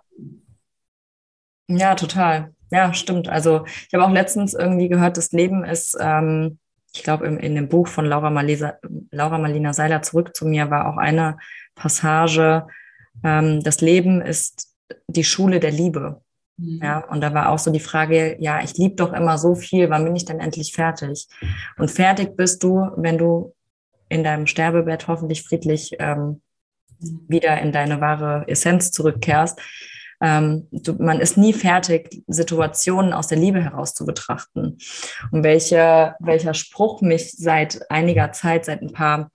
Speaker 2: ja, total. Ja, stimmt. Also ich habe auch letztens irgendwie gehört, das Leben ist, ähm, ich glaube, in dem Buch von Laura, Malesa, Laura Marlina Seiler zurück zu mir war auch eine Passage, ähm, das Leben ist die Schule der Liebe. Mhm. Ja, und da war auch so die Frage, ja, ich liebe doch immer so viel, wann bin ich denn endlich fertig? Und fertig bist du, wenn du in deinem Sterbebett hoffentlich friedlich ähm, wieder in deine wahre Essenz zurückkehrst. Ähm, du, man ist nie fertig, Situationen aus der Liebe heraus zu betrachten. Und welche, welcher Spruch mich seit einiger Zeit, seit ein paar,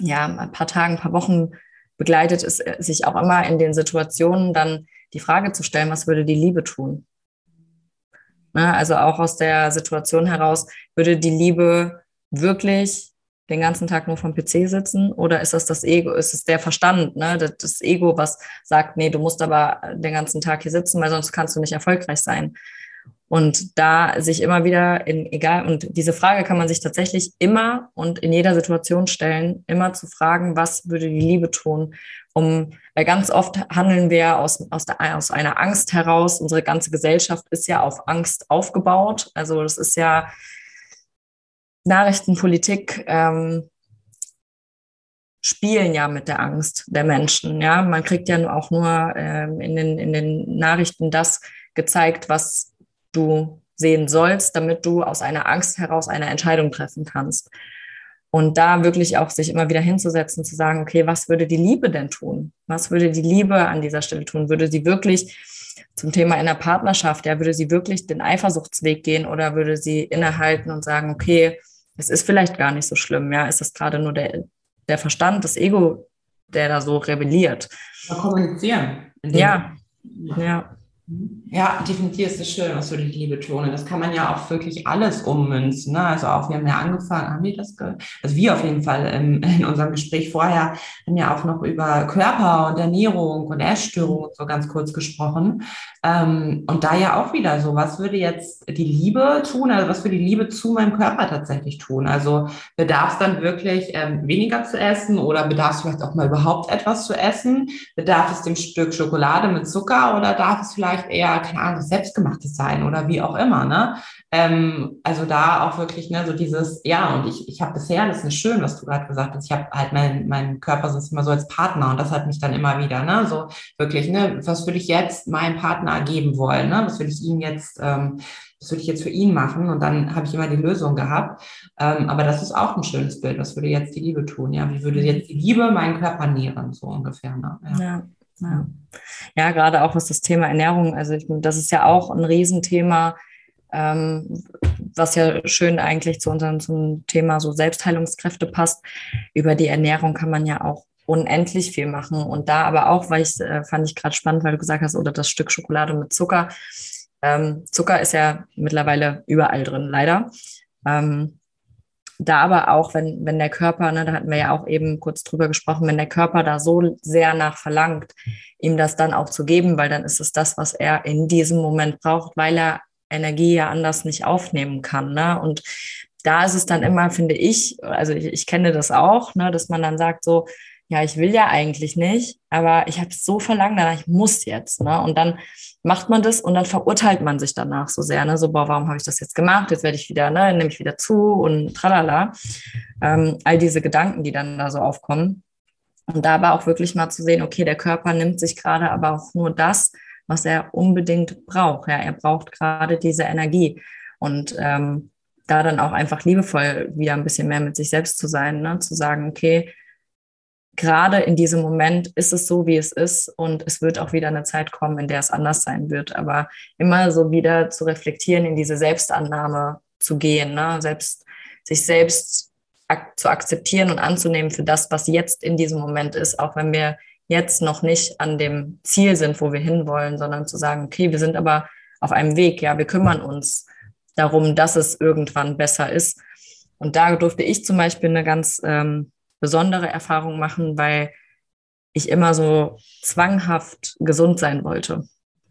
Speaker 2: ja, ein paar Tagen, ein paar Wochen begleitet, ist, äh, sich auch immer in den Situationen dann die Frage zu stellen, was würde die Liebe tun? Na, also auch aus der Situation heraus, würde die Liebe wirklich den ganzen Tag nur vom PC sitzen? Oder ist das das Ego, ist es der Verstand, ne? das, das Ego, was sagt, nee, du musst aber den ganzen Tag hier sitzen, weil sonst kannst du nicht erfolgreich sein? Und da sich immer wieder in, egal, und diese Frage kann man sich tatsächlich immer und in jeder Situation stellen, immer zu fragen, was würde die Liebe tun? Um, weil ganz oft handeln wir aus, aus, der, aus einer Angst heraus. Unsere ganze Gesellschaft ist ja auf Angst aufgebaut. Also das ist ja Nachrichtenpolitik, ähm, spielen ja mit der Angst der Menschen. Ja, man kriegt ja auch nur ähm, in, den, in den Nachrichten das gezeigt, was du sehen sollst, damit du aus einer Angst heraus eine Entscheidung treffen kannst. Und da wirklich auch sich immer wieder hinzusetzen, zu sagen, okay, was würde die Liebe denn tun? Was würde die Liebe an dieser Stelle tun? Würde sie wirklich zum Thema in der Partnerschaft, ja, würde sie wirklich den Eifersuchtsweg gehen oder würde sie innehalten und sagen, okay, es ist vielleicht gar nicht so schlimm, ja, ist das gerade nur der, der Verstand, das Ego, der da so rebelliert?
Speaker 1: Mal kommunizieren.
Speaker 2: Ja, ja.
Speaker 1: Ja, definitiv ist es schön, was du die Liebe tun. Das kann man ja auch wirklich alles ummünzen. Ne? Also auch, wir haben ja angefangen, haben wir das, also wir auf jeden Fall in, in unserem Gespräch vorher haben ja auch noch über Körper und Ernährung und Essstörung und so ganz kurz gesprochen. Ähm, und da ja auch wieder so, was würde jetzt die Liebe tun? Also was würde die Liebe zu meinem Körper tatsächlich tun? Also bedarf es dann wirklich ähm, weniger zu essen oder bedarf es vielleicht auch mal überhaupt etwas zu essen? Bedarf es dem Stück Schokolade mit Zucker oder darf es vielleicht vielleicht eher, keine Ahnung, selbstgemachtes sein oder wie auch immer, ne? Ähm, also da auch wirklich, ne, so dieses, ja, und ich, ich habe bisher, das ist schön, was du gerade gesagt hast, ich habe halt meinen mein Körper sonst immer so als Partner und das hat mich dann immer wieder, ne, so wirklich, ne, was würde ich jetzt meinem Partner geben wollen, ne, was würde ich ihm jetzt, ähm, was würde ich jetzt für ihn machen? Und dann habe ich immer die Lösung gehabt. Ähm, aber das ist auch ein schönes Bild. Was würde jetzt die Liebe tun? Ja, wie würde jetzt die Liebe meinen Körper nähren, so ungefähr. Ne?
Speaker 2: Ja. ja. Ja. ja, gerade auch was das Thema Ernährung, also ich, das ist ja auch ein Riesenthema, ähm, was ja schön eigentlich zu unserem zum Thema so Selbstheilungskräfte passt. Über die Ernährung kann man ja auch unendlich viel machen. Und da aber auch, weil ich äh, fand ich gerade spannend, weil du gesagt hast, oder das Stück Schokolade mit Zucker. Ähm, Zucker ist ja mittlerweile überall drin, leider. Ähm, da aber auch, wenn, wenn der Körper, ne, da hatten wir ja auch eben kurz drüber gesprochen, wenn der Körper da so sehr nach verlangt, ihm das dann auch zu geben, weil dann ist es das, was er in diesem Moment braucht, weil er Energie ja anders nicht aufnehmen kann. Ne? Und da ist es dann immer, finde ich, also ich, ich kenne das auch, ne, dass man dann sagt so, ja, ich will ja eigentlich nicht, aber ich habe so verlangt ich muss jetzt. Ne? Und dann macht man das und dann verurteilt man sich danach so sehr. Ne? So, boah, warum habe ich das jetzt gemacht? Jetzt werde ich wieder, ne, nehme ich wieder zu und tralala. Ähm, all diese Gedanken, die dann da so aufkommen. Und da aber auch wirklich mal zu sehen, okay, der Körper nimmt sich gerade aber auch nur das, was er unbedingt braucht. Ja, er braucht gerade diese Energie. Und ähm, da dann auch einfach liebevoll wieder ein bisschen mehr mit sich selbst zu sein, ne? zu sagen, okay, gerade in diesem Moment ist es so, wie es ist und es wird auch wieder eine Zeit kommen, in der es anders sein wird. Aber immer so wieder zu reflektieren, in diese Selbstannahme zu gehen, ne? selbst, sich selbst ak zu akzeptieren und anzunehmen für das, was jetzt in diesem Moment ist, auch wenn wir jetzt noch nicht an dem Ziel sind, wo wir hinwollen, sondern zu sagen, okay, wir sind aber auf einem Weg, ja, wir kümmern uns darum, dass es irgendwann besser ist. Und da durfte ich zum Beispiel eine ganz ähm, besondere Erfahrung machen, weil ich immer so zwanghaft gesund sein wollte.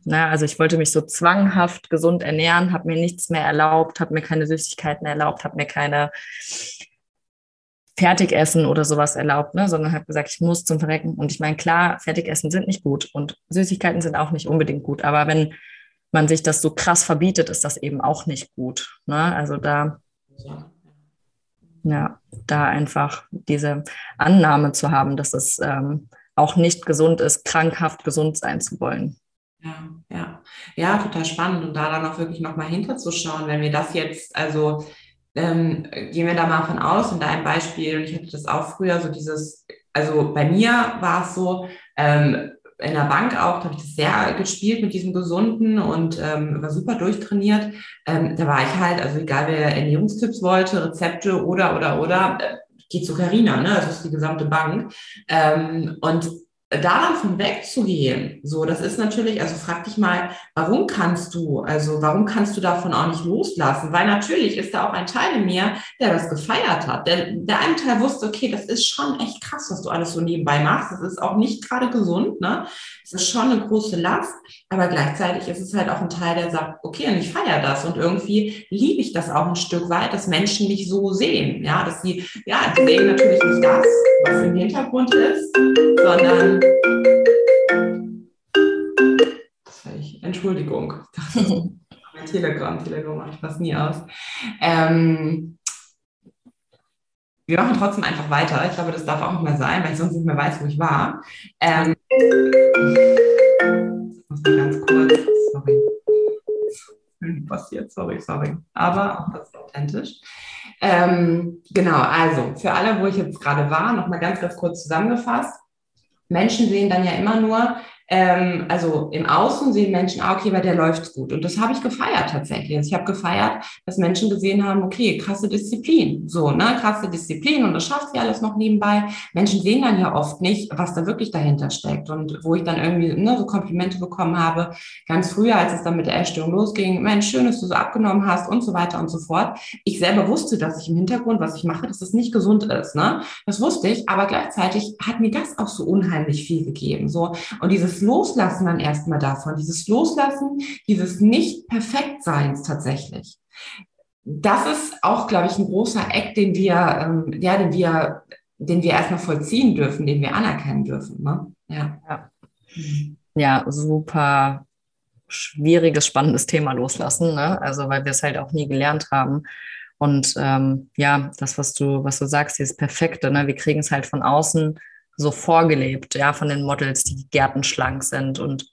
Speaker 2: Na, also ich wollte mich so zwanghaft gesund ernähren, habe mir nichts mehr erlaubt, habe mir keine Süßigkeiten erlaubt, habe mir keine Fertigessen oder sowas erlaubt, ne, sondern habe gesagt, ich muss zum Verrecken. Und ich meine, klar, Fertigessen sind nicht gut und Süßigkeiten sind auch nicht unbedingt gut. Aber wenn man sich das so krass verbietet, ist das eben auch nicht gut. Ne? Also da ja, da einfach diese Annahme zu haben, dass es ähm, auch nicht gesund ist, krankhaft gesund sein zu wollen.
Speaker 1: Ja, ja, ja, total spannend und da dann auch wirklich nochmal hinterzuschauen, wenn wir das jetzt, also ähm, gehen wir da mal von aus in deinem Beispiel, und ich hatte das auch früher, so dieses, also bei mir war es so, ähm, in der Bank auch, da habe ich das sehr gespielt mit diesem Gesunden und ähm, war super durchtrainiert. Ähm, da war ich halt, also egal wer Ernährungstipps wollte, Rezepte oder, oder, oder, äh, geht zu ne? Das ist die gesamte Bank. Ähm, und da dann von wegzugehen, so, das ist natürlich, also frag dich mal, warum kannst du, also warum kannst du davon auch nicht loslassen? Weil natürlich ist da auch ein Teil in mir, der das gefeiert hat. Der, der eine Teil wusste, okay, das ist schon echt krass, was du alles so nebenbei machst. Das ist auch nicht gerade gesund, ne? Es ist schon eine große Last, aber gleichzeitig ist es halt auch ein Teil, der sagt, okay, und ich feiere das und irgendwie liebe ich das auch ein Stück weit, dass Menschen mich so sehen, ja, dass sie, ja, die sehen natürlich nicht das, was im Hintergrund ist, sondern Entschuldigung. mein Telegram, Telegram mache ich fast nie aus. Ähm, wir machen trotzdem einfach weiter. Ich glaube, das darf auch nicht mehr sein, weil ich sonst nicht mehr weiß, wo ich war. Ähm, muss mal ganz kurz, sorry. Passiert, sorry, sorry. Aber auch das ist authentisch. Ähm, genau, also für alle, wo ich jetzt gerade war, nochmal ganz, ganz kurz zusammengefasst. Menschen sehen dann ja immer nur, ähm, also im Außen sehen Menschen, ah, okay, bei der läuft's gut. Und das habe ich gefeiert tatsächlich. Also ich habe gefeiert, dass Menschen gesehen haben, okay, krasse Disziplin. So, ne, krasse Disziplin und das schafft sie alles noch nebenbei. Menschen sehen dann ja oft nicht, was da wirklich dahinter steckt. Und wo ich dann irgendwie ne, so Komplimente bekommen habe, ganz früher, als es dann mit der Essstörung losging, Mensch, schön, dass du so abgenommen hast und so weiter und so fort. Ich selber wusste, dass ich im Hintergrund, was ich mache, dass das nicht gesund ist. Ne? Das wusste ich, aber gleichzeitig hat mir das auch so unheimlich viel gegeben. So, und dieses Loslassen dann erstmal davon, dieses Loslassen dieses Nicht-Perfekt-Seins tatsächlich. Das ist auch, glaube ich, ein großer Eck, den wir, ähm, ja, den wir, den wir erstmal vollziehen dürfen, den wir anerkennen dürfen. Ne?
Speaker 2: Ja. ja. Ja, super schwieriges, spannendes Thema loslassen, ne? Also weil wir es halt auch nie gelernt haben. Und ähm, ja, das, was du, was du sagst, dieses Perfekte, ne? Wir kriegen es halt von außen so vorgelebt, ja, von den Models, die gärtenschlank sind und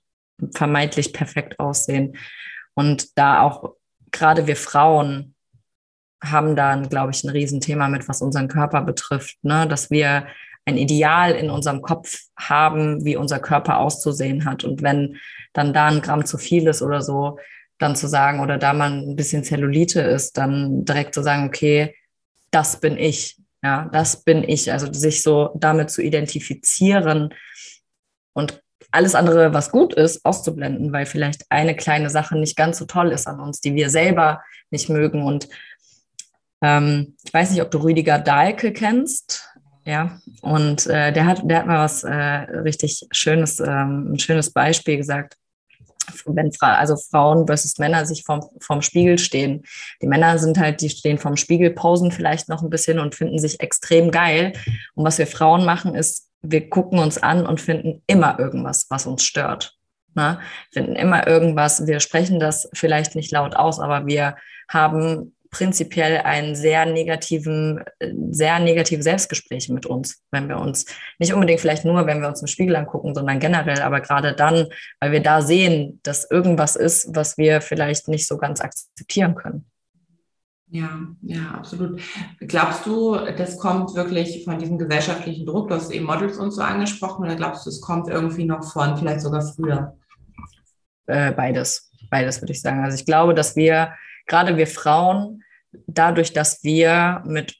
Speaker 2: vermeintlich perfekt aussehen. Und da auch gerade wir Frauen haben da, glaube ich, ein Riesenthema mit, was unseren Körper betrifft, ne? dass wir ein Ideal in unserem Kopf haben, wie unser Körper auszusehen hat. Und wenn dann da ein Gramm zu viel ist oder so, dann zu sagen, oder da man ein bisschen Zellulite ist, dann direkt zu sagen, okay, das bin ich. Ja, das bin ich. Also sich so damit zu identifizieren und alles andere, was gut ist, auszublenden, weil vielleicht eine kleine Sache nicht ganz so toll ist an uns, die wir selber nicht mögen. Und ähm, ich weiß nicht, ob du Rüdiger Dahlke kennst. Ja, und äh, der hat, der hat mal was äh, richtig Schönes, ähm, ein schönes Beispiel gesagt wenn Fra also Frauen versus Männer sich vorm, vorm Spiegel stehen. Die Männer sind halt, die stehen vorm Spiegel, pausen vielleicht noch ein bisschen und finden sich extrem geil. Und was wir Frauen machen, ist, wir gucken uns an und finden immer irgendwas, was uns stört. Ne? Finden immer irgendwas, wir sprechen das vielleicht nicht laut aus, aber wir haben prinzipiell einen sehr negativen, sehr negative Selbstgespräche mit uns, wenn wir uns nicht unbedingt vielleicht nur, wenn wir uns im Spiegel angucken, sondern generell, aber gerade dann, weil wir da sehen, dass irgendwas ist, was wir vielleicht nicht so ganz akzeptieren können.
Speaker 1: Ja, ja, absolut. Glaubst du, das kommt wirklich von diesem gesellschaftlichen Druck? Du hast eben Models und so angesprochen, oder glaubst du, es kommt irgendwie noch von, vielleicht sogar früher?
Speaker 2: Äh, beides, beides würde ich sagen. Also ich glaube, dass wir gerade wir Frauen, dadurch, dass wir mit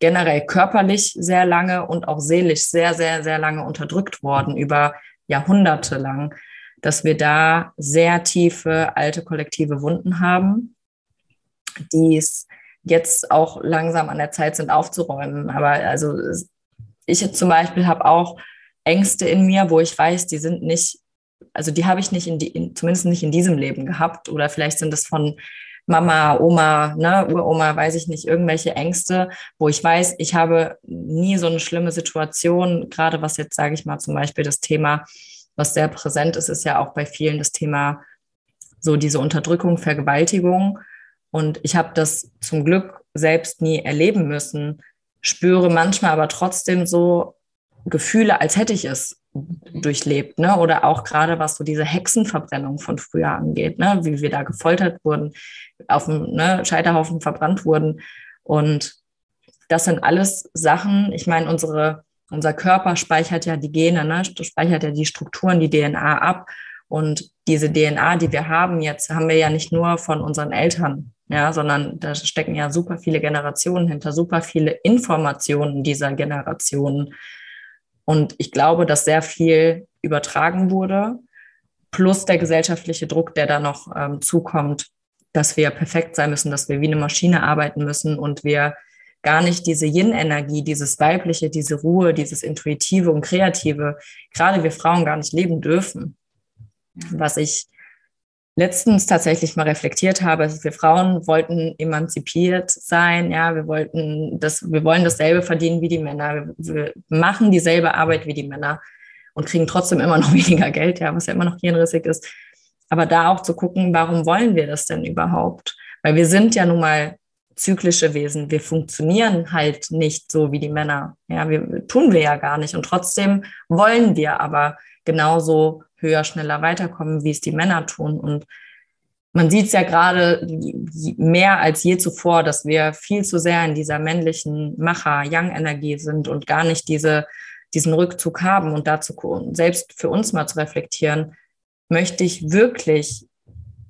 Speaker 2: generell körperlich sehr lange und auch seelisch sehr, sehr, sehr lange unterdrückt worden, über Jahrhunderte lang, dass wir da sehr tiefe alte kollektive Wunden haben, die es jetzt auch langsam an der Zeit sind aufzuräumen. Aber also ich zum Beispiel habe auch Ängste in mir, wo ich weiß, die sind nicht, also die habe ich nicht in die, in, zumindest nicht in diesem Leben gehabt oder vielleicht sind es von Mama, Oma, ne, Uroma, weiß ich nicht, irgendwelche Ängste, wo ich weiß, ich habe nie so eine schlimme Situation, gerade was jetzt, sage ich mal, zum Beispiel das Thema, was sehr präsent ist, ist ja auch bei vielen das Thema so diese Unterdrückung, Vergewaltigung. Und ich habe das zum Glück selbst nie erleben müssen, spüre manchmal aber trotzdem so Gefühle, als hätte ich es durchlebt, ne? Oder auch gerade was so diese Hexenverbrennung von früher angeht, ne? Wie wir da gefoltert wurden, auf dem ne, Scheiterhaufen verbrannt wurden. Und das sind alles Sachen, ich meine, unsere, unser Körper speichert ja die Gene, ne? speichert ja die Strukturen, die DNA ab. Und diese DNA, die wir haben jetzt, haben wir ja nicht nur von unseren Eltern, ja, sondern da stecken ja super viele Generationen hinter, super viele Informationen dieser Generationen Und ich glaube, dass sehr viel übertragen wurde, plus der gesellschaftliche Druck, der da noch ähm, zukommt, dass wir perfekt sein müssen, dass wir wie eine Maschine arbeiten müssen und wir gar nicht diese Yin-Energie, dieses Weibliche, diese Ruhe, dieses Intuitive und Kreative, gerade wir Frauen gar nicht leben dürfen. Was ich letztens tatsächlich mal reflektiert habe, ist, wir Frauen wollten emanzipiert sein, ja, wir wollten das, wir wollen dasselbe verdienen wie die Männer, wir, machen dieselbe Arbeit wie die Männer und kriegen trotzdem immer noch weniger Geld, ja, was ja immer noch hirnrissig ist. Aber da auch zu gucken, warum wollen wir das denn überhaupt? Weil wir sind ja nun mal zyklische Wesen. Wir funktionieren halt nicht so wie die Männer. Ja, wir tun wir ja gar nicht. Und trotzdem wollen wir aber genauso höher, schneller weiterkommen, wie es die Männer tun. Und man sieht es ja gerade mehr als je zuvor, dass wir viel zu sehr in dieser männlichen Macher-Young-Energie sind und gar nicht diese, diesen Rückzug haben. Und dazu selbst für uns mal zu reflektieren, möchte ich wirklich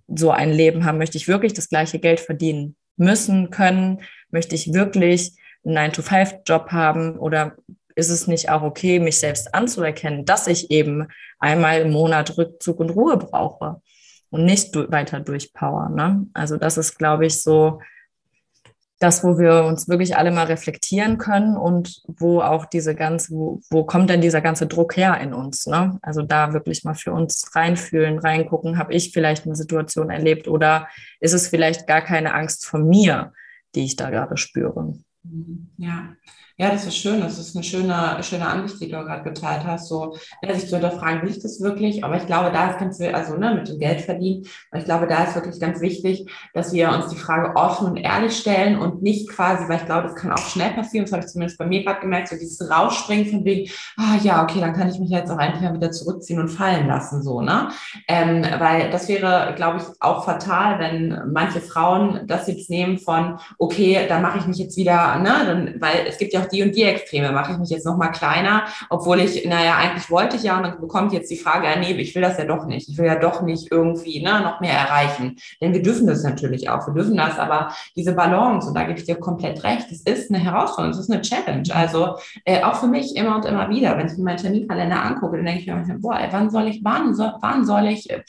Speaker 2: so ein Leben haben, möchte ich wirklich das gleiche Geld verdienen müssen, können, möchte ich wirklich einen 9-to-5-Job haben? Oder ist es nicht auch okay, mich selbst anzuerkennen, dass ich eben einmal im Monat Rückzug und Ruhe brauche und nicht weiter durchpower. Ne? Also das ist, glaube ich, so das, wo wir uns wirklich alle mal reflektieren können und wo auch diese ganze, wo, wo kommt denn dieser ganze Druck her in uns? Ne? Also da wirklich mal für uns reinfühlen, reingucken, habe ich vielleicht eine Situation erlebt oder ist es vielleicht gar keine Angst von mir, die ich da gerade spüre?
Speaker 1: Ja, ja, das ist schön. Das ist eine schöne, schöne Ansicht, die du gerade geteilt hast. So, sich zu hinterfragen, will ich das wirklich? Aber ich glaube, da ist ganz, also ne, mit dem Geld verdienen. Aber ich glaube, da ist wirklich ganz wichtig, dass wir uns die Frage offen und ehrlich stellen und nicht quasi, weil ich glaube, das kann auch schnell passieren. Das habe ich zumindest bei mir gerade gemerkt, so dieses Rausspringen von wegen, ah ja, okay, dann kann ich mich jetzt auch einfach wieder zurückziehen und fallen lassen, so, ne? Ähm, weil das wäre, glaube ich, auch fatal, wenn manche Frauen das jetzt nehmen von, okay, dann mache ich mich jetzt wieder, ne, dann, weil es gibt ja auch die und die Extreme, mache ich mich jetzt noch mal kleiner, obwohl ich, naja, eigentlich wollte ich ja und dann bekommt jetzt die Frage, ja, nee, ich will das ja doch nicht. Ich will ja doch nicht irgendwie ne, noch mehr erreichen. Denn wir dürfen das natürlich auch. Wir dürfen das, aber diese Balance, und da gebe ich dir komplett recht, es ist eine Herausforderung, es ist eine Challenge. Also äh, auch für mich immer und immer wieder, wenn ich mir meinen Terminkalender angucke, dann denke ich mir, boah, ey, wann soll ich, wann, so, wann soll ich äh,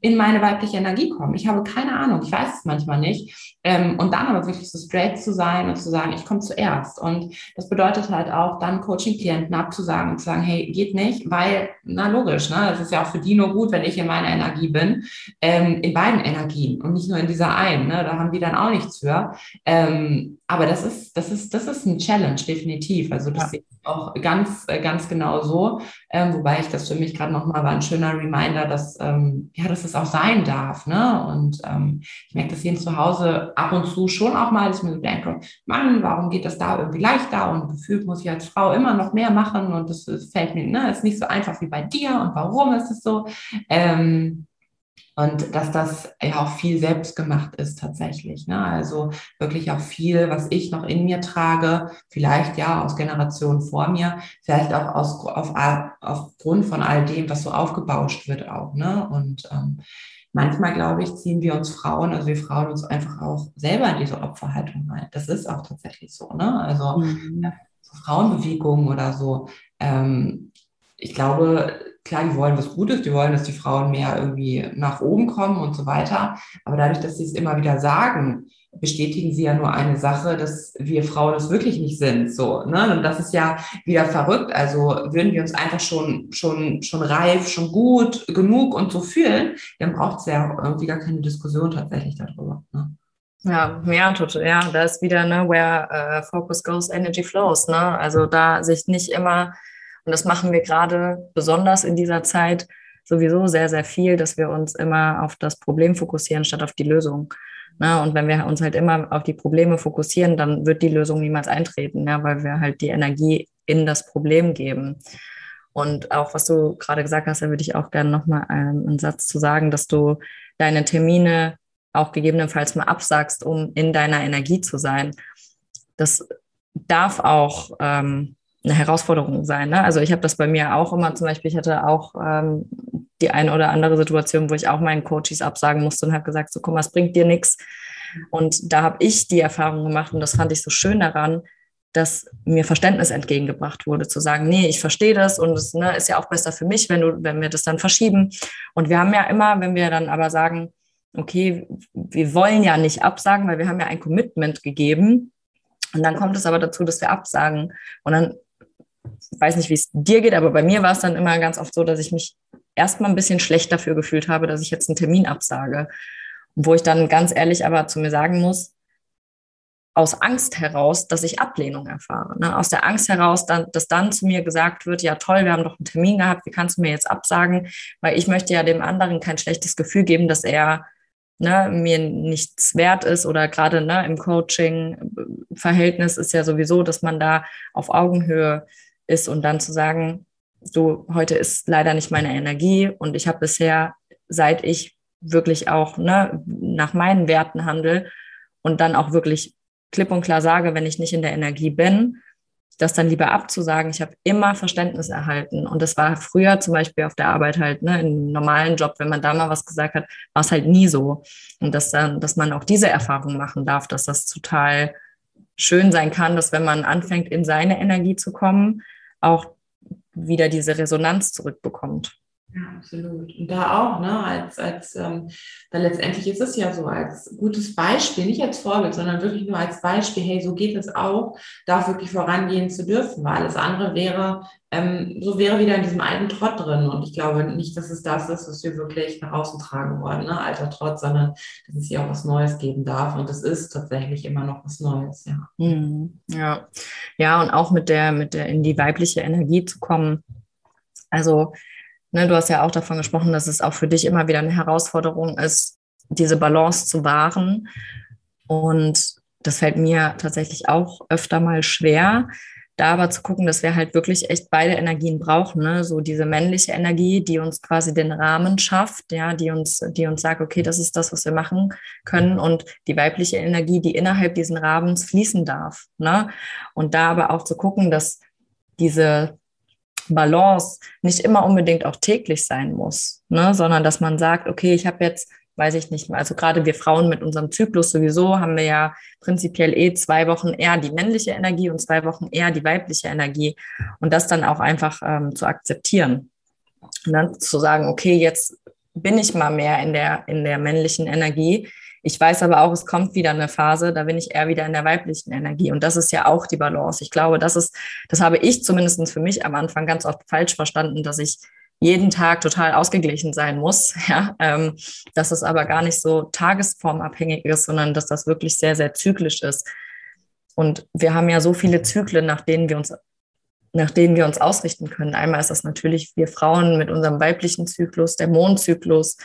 Speaker 1: in meine weibliche Energie kommen? Ich habe keine Ahnung, ich weiß es manchmal nicht. Ähm, und dann aber wirklich so straight zu sein und zu sagen, ich komme zuerst. Und das bedeutet halt auch, dann Coaching-Klienten abzusagen und zu sagen, hey, geht nicht, weil, na logisch, ne, das ist ja auch für die nur gut, wenn ich in meiner Energie bin, ähm, in beiden Energien und nicht nur in dieser einen, ne, da haben die dann auch nichts für. Ähm, aber das ist, das ist, das ist ein Challenge, definitiv. Also das ja. sehe ich auch ganz, äh, ganz genau so. Ähm, wobei ich das für mich gerade nochmal war ein schöner Reminder, dass, ähm, ja, dass es auch sein darf, ne, und ähm, ich merke das hier zu Hause ab und zu schon auch mal, dass ich mir so denke, Mann, warum geht das da irgendwie leichter? Und gefühlt muss ich als Frau immer noch mehr machen und das, das fällt mir, ne, ist nicht so einfach wie bei dir und warum ist es so? Ähm, und dass das ja auch viel selbst gemacht ist tatsächlich. Ne? Also wirklich auch viel, was ich noch in mir trage, vielleicht ja aus Generationen vor mir, vielleicht auch aus, auf, aufgrund von all dem, was so aufgebauscht wird auch. Ne? Und ähm, manchmal, glaube ich, ziehen wir uns Frauen, also wir Frauen uns einfach auch selber in diese Opferhaltung rein. Das ist auch tatsächlich so, ne? Also mhm. ja, so Frauenbewegungen oder so. Ähm, ich glaube, klar, die wollen was Gutes, die wollen, dass die Frauen mehr irgendwie nach oben kommen und so weiter. Aber dadurch, dass sie es immer wieder sagen, bestätigen sie ja nur eine Sache, dass wir Frauen es wirklich nicht sind. So, ne? Und das ist ja wieder verrückt. Also würden wir uns einfach schon, schon, schon reif, schon gut genug und so fühlen, dann braucht es ja irgendwie gar keine Diskussion tatsächlich darüber. Ne?
Speaker 2: Ja, ja, total. Ja, da ist wieder, ne, where uh, focus goes, energy flows. Ne? Also da sich nicht immer, und das machen wir gerade besonders in dieser Zeit, sowieso sehr, sehr viel, dass wir uns immer auf das Problem fokussieren, statt auf die Lösung. Ne? Und wenn wir uns halt immer auf die Probleme fokussieren, dann wird die Lösung niemals eintreten, ja? weil wir halt die Energie in das Problem geben. Und auch was du gerade gesagt hast, da würde ich auch gerne nochmal ähm, einen Satz zu sagen, dass du deine Termine auch gegebenenfalls mal absagst, um in deiner Energie zu sein. Das darf auch ähm, eine Herausforderung sein. Ne? Also ich habe das bei mir auch immer zum Beispiel, ich hatte auch ähm, die eine oder andere Situation, wo ich auch meinen Coaches absagen musste und habe gesagt, so mal, es bringt dir nichts. Und da habe ich die Erfahrung gemacht und das fand ich so schön daran, dass mir Verständnis entgegengebracht wurde, zu sagen, nee, ich verstehe das und es ne, ist ja auch besser für mich, wenn du, wenn wir das dann verschieben. Und wir haben ja immer, wenn wir dann aber sagen, okay, wir wollen ja nicht absagen, weil wir haben ja ein Commitment gegeben. Und dann kommt es aber dazu, dass wir absagen. Und dann, weiß nicht, wie es dir geht, aber bei mir war es dann immer ganz oft so, dass ich mich erstmal ein bisschen schlecht dafür gefühlt habe, dass ich jetzt einen Termin absage. Wo ich dann ganz ehrlich aber zu mir sagen muss, aus Angst heraus, dass ich Ablehnung erfahre. Ne? Aus der Angst heraus, dann, dass dann zu mir gesagt wird, ja toll, wir haben doch einen Termin gehabt, wie kannst du mir jetzt absagen? Weil ich möchte ja dem anderen kein schlechtes Gefühl geben, dass er ne, mir nichts wert ist oder gerade ne, im Coaching-Verhältnis ist ja sowieso, dass man da auf Augenhöhe ist und dann zu sagen, so heute ist leider nicht meine Energie und ich habe bisher, seit ich wirklich auch ne, nach meinen Werten handle und dann auch wirklich klipp und klar sage, wenn ich nicht in der Energie bin, das dann lieber abzusagen. Ich habe immer Verständnis erhalten. Und das war früher zum Beispiel auf der Arbeit halt, ne, im normalen Job, wenn man da mal was gesagt hat, war es halt nie so. Und dass dann, dass man auch diese Erfahrung machen darf, dass das total schön sein kann, dass wenn man anfängt, in seine Energie zu kommen, auch wieder diese Resonanz zurückbekommt.
Speaker 1: Ja, absolut. Und da auch, ne, als, als ähm, da letztendlich ist es ja so als gutes Beispiel, nicht als Vorbild, sondern wirklich nur als Beispiel, hey, so geht es auch, da wirklich vorangehen zu dürfen, weil alles andere wäre, ähm, so wäre wieder in diesem alten Trott drin. Und ich glaube nicht, dass es das ist, was wir wirklich nach außen tragen wollen, ne, alter Trott, sondern dass es hier auch was Neues geben darf. Und es ist tatsächlich immer noch was Neues, ja.
Speaker 2: Mhm. Ja. Ja, und auch mit der, mit der in die weibliche Energie zu kommen. Also, Ne, du hast ja auch davon gesprochen, dass es auch für dich immer wieder eine Herausforderung ist, diese Balance zu wahren. Und das fällt mir tatsächlich auch öfter mal schwer, da aber zu gucken, dass wir halt wirklich echt beide Energien brauchen. Ne? So diese männliche Energie, die uns quasi den Rahmen schafft, ja, die uns, die uns sagt, okay, das ist das, was wir machen können. Und die weibliche Energie, die innerhalb diesen Rahmens fließen darf. Ne? Und da aber auch zu gucken, dass diese Balance nicht immer unbedingt auch täglich sein muss, ne? sondern dass man sagt, okay, ich habe jetzt, weiß ich nicht, also gerade wir Frauen mit unserem Zyklus sowieso haben wir ja prinzipiell eh zwei Wochen eher die männliche Energie und zwei Wochen eher die weibliche Energie. Und das dann auch einfach ähm, zu akzeptieren. Und dann zu sagen, okay, jetzt bin ich mal mehr in der, in der männlichen Energie, ich weiß aber auch, es kommt wieder eine Phase, da bin ich eher wieder in der weiblichen Energie. Und das ist ja auch die Balance. Ich glaube, das ist, das habe ich zumindest für mich am Anfang ganz oft falsch verstanden, dass ich jeden Tag total ausgeglichen sein muss. Ja, ähm, dass es aber gar nicht so tagesformabhängig ist, sondern dass das wirklich sehr, sehr zyklisch ist. Und wir haben ja so viele Zyklen, nach denen wir uns nach denen wir uns ausrichten können. Einmal ist das natürlich wir Frauen mit unserem weiblichen Zyklus, der Mondzyklus,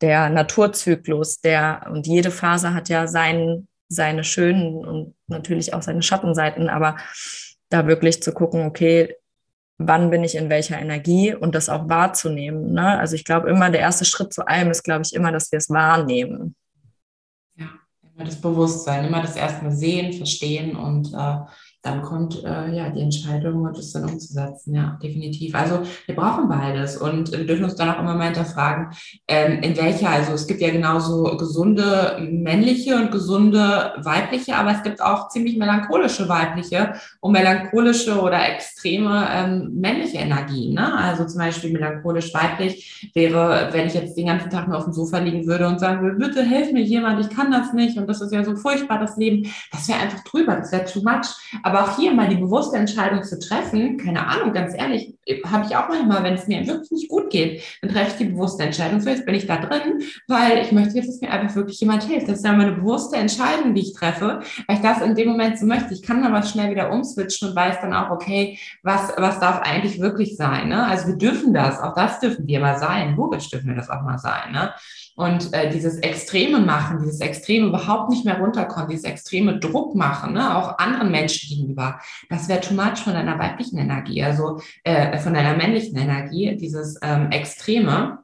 Speaker 2: der Naturzyklus, der, und jede Phase hat ja sein, seine schönen und natürlich auch seine Schattenseiten, aber da wirklich zu gucken, okay, wann bin ich in welcher Energie und das auch wahrzunehmen. Ne? Also ich glaube immer, der erste Schritt zu allem ist, glaube ich, immer, dass wir es wahrnehmen.
Speaker 1: Ja, immer das Bewusstsein, immer das erstmal sehen, verstehen und äh, dann kommt äh, ja die Entscheidung und es dann umzusetzen. Ja, definitiv. Also wir brauchen beides und wir dürfen uns dann auch immer mal hinterfragen, ähm, in welcher, also es gibt ja genauso gesunde männliche und gesunde weibliche, aber es gibt auch ziemlich melancholische weibliche und melancholische oder extreme ähm, männliche Energien. Ne? Also zum Beispiel melancholisch weiblich wäre, wenn ich jetzt den ganzen Tag nur auf dem Sofa liegen würde und sagen würde, bitte helf mir jemand, ich kann das nicht und das ist ja so furchtbar, das Leben, das wäre einfach drüber, das wäre too much. Aber auch hier mal die bewusste Entscheidung zu treffen, keine Ahnung, ganz ehrlich, habe ich auch manchmal, wenn es mir wirklich nicht gut geht, dann treffe ich die bewusste Entscheidung, so jetzt bin ich da drin, weil ich möchte jetzt, dass mir einfach wirklich jemand hilft. Das ist dann meine bewusste Entscheidung, die ich treffe, weil ich das in dem Moment so möchte. Ich kann aber schnell wieder umswitchen und weiß dann auch, okay, was, was darf eigentlich wirklich sein? Ne? Also wir dürfen das, auch das dürfen wir mal sein. Logisch dürfen wir das auch mal sein. Ne? Und äh, dieses extreme Machen, dieses extreme überhaupt nicht mehr runterkommen, dieses extreme Druck machen, ne, auch anderen Menschen gegenüber, das wäre too much von deiner weiblichen Energie, also äh, von deiner männlichen Energie, dieses ähm, Extreme.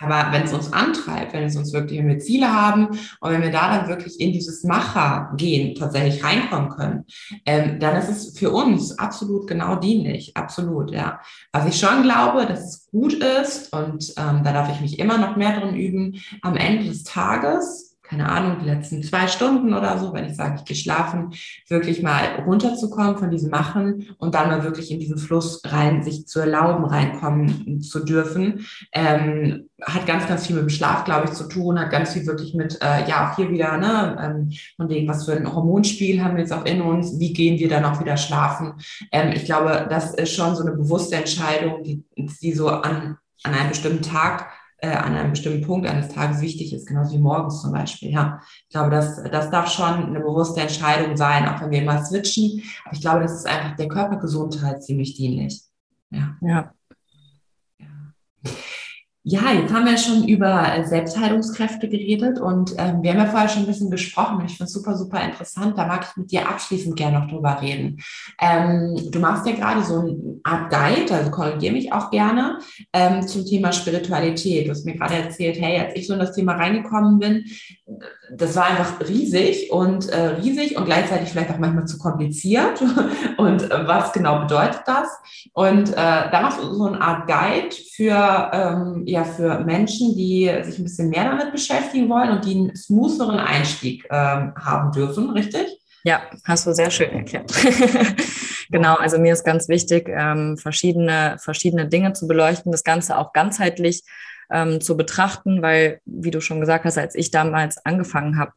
Speaker 1: Aber wenn es uns antreibt, wenn es uns wirklich, wenn wir Ziele haben und wenn wir da dann wirklich in dieses Macher-Gehen tatsächlich reinkommen können, ähm, dann ist es für uns absolut genau dienlich. Absolut, ja. Was ich schon glaube, dass es gut ist und ähm, da darf ich mich immer noch mehr drin üben, am Ende des Tages keine Ahnung, die letzten zwei Stunden oder so, wenn ich sage, ich gehe schlafen, wirklich mal runterzukommen von diesem Machen und dann mal wirklich in diesen Fluss rein, sich zu erlauben, reinkommen zu dürfen. Ähm, hat ganz, ganz viel mit dem Schlaf, glaube ich, zu tun, hat ganz viel wirklich mit, äh, ja, auch hier wieder, ne, ähm, von wegen, was für ein Hormonspiel haben wir jetzt auch in uns, wie gehen wir dann auch wieder schlafen. Ähm, ich glaube, das ist schon so eine bewusste Entscheidung, die, die so an, an einem bestimmten Tag äh, an einem bestimmten Punkt eines Tages wichtig ist, genauso wie morgens zum Beispiel. Ja, ich glaube, das, das darf schon eine bewusste Entscheidung sein, auch wenn wir immer switchen. Aber ich glaube, das ist einfach der Körpergesundheit ziemlich dienlich. Ja. ja. Ja, jetzt haben wir schon über Selbstheilungskräfte geredet und ähm, wir haben ja vorher schon ein bisschen gesprochen und ich finde es super, super interessant. Da mag ich mit dir abschließend gerne noch drüber reden. Ähm, du machst ja gerade so eine Art Guide, also korrigiere mich auch gerne, ähm, zum Thema Spiritualität. Du hast mir gerade erzählt, hey, als ich so in das Thema reingekommen bin, das war einfach riesig und äh, riesig und gleichzeitig vielleicht auch manchmal zu kompliziert. und äh, was genau bedeutet das? Und äh, da machst du so eine Art Guide für, ähm, ja, für Menschen, die sich ein bisschen mehr damit beschäftigen wollen und die einen smootheren Einstieg ähm, haben dürfen, richtig?
Speaker 2: Ja, hast du sehr schön erklärt. genau, also mir ist ganz wichtig, ähm, verschiedene, verschiedene Dinge zu beleuchten, das Ganze auch ganzheitlich ähm, zu betrachten, weil, wie du schon gesagt hast, als ich damals angefangen habe,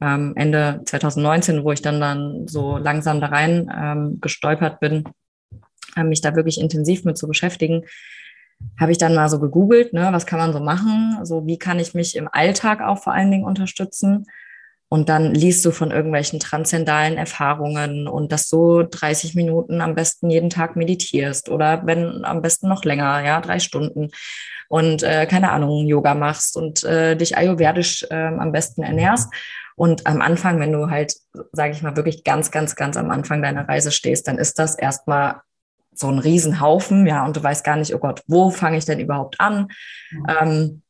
Speaker 2: ähm, Ende 2019, wo ich dann dann so langsam da rein ähm, gestolpert bin, äh, mich da wirklich intensiv mit zu beschäftigen, habe ich dann mal so gegoogelt, ne, was kann man so machen, so wie kann ich mich im Alltag auch vor allen Dingen unterstützen. Und dann liest du von irgendwelchen transzendalen Erfahrungen und dass du 30 Minuten am besten jeden Tag meditierst oder wenn am besten noch länger, ja, drei Stunden und äh, keine Ahnung, Yoga machst und äh, dich ayurvedisch äh, am besten ernährst. Und am Anfang, wenn du halt, sage ich mal, wirklich ganz, ganz, ganz am Anfang deiner Reise stehst, dann ist das erstmal so ein Riesenhaufen, ja, und du weißt gar nicht, oh Gott, wo fange ich denn überhaupt an? Mhm. Ähm,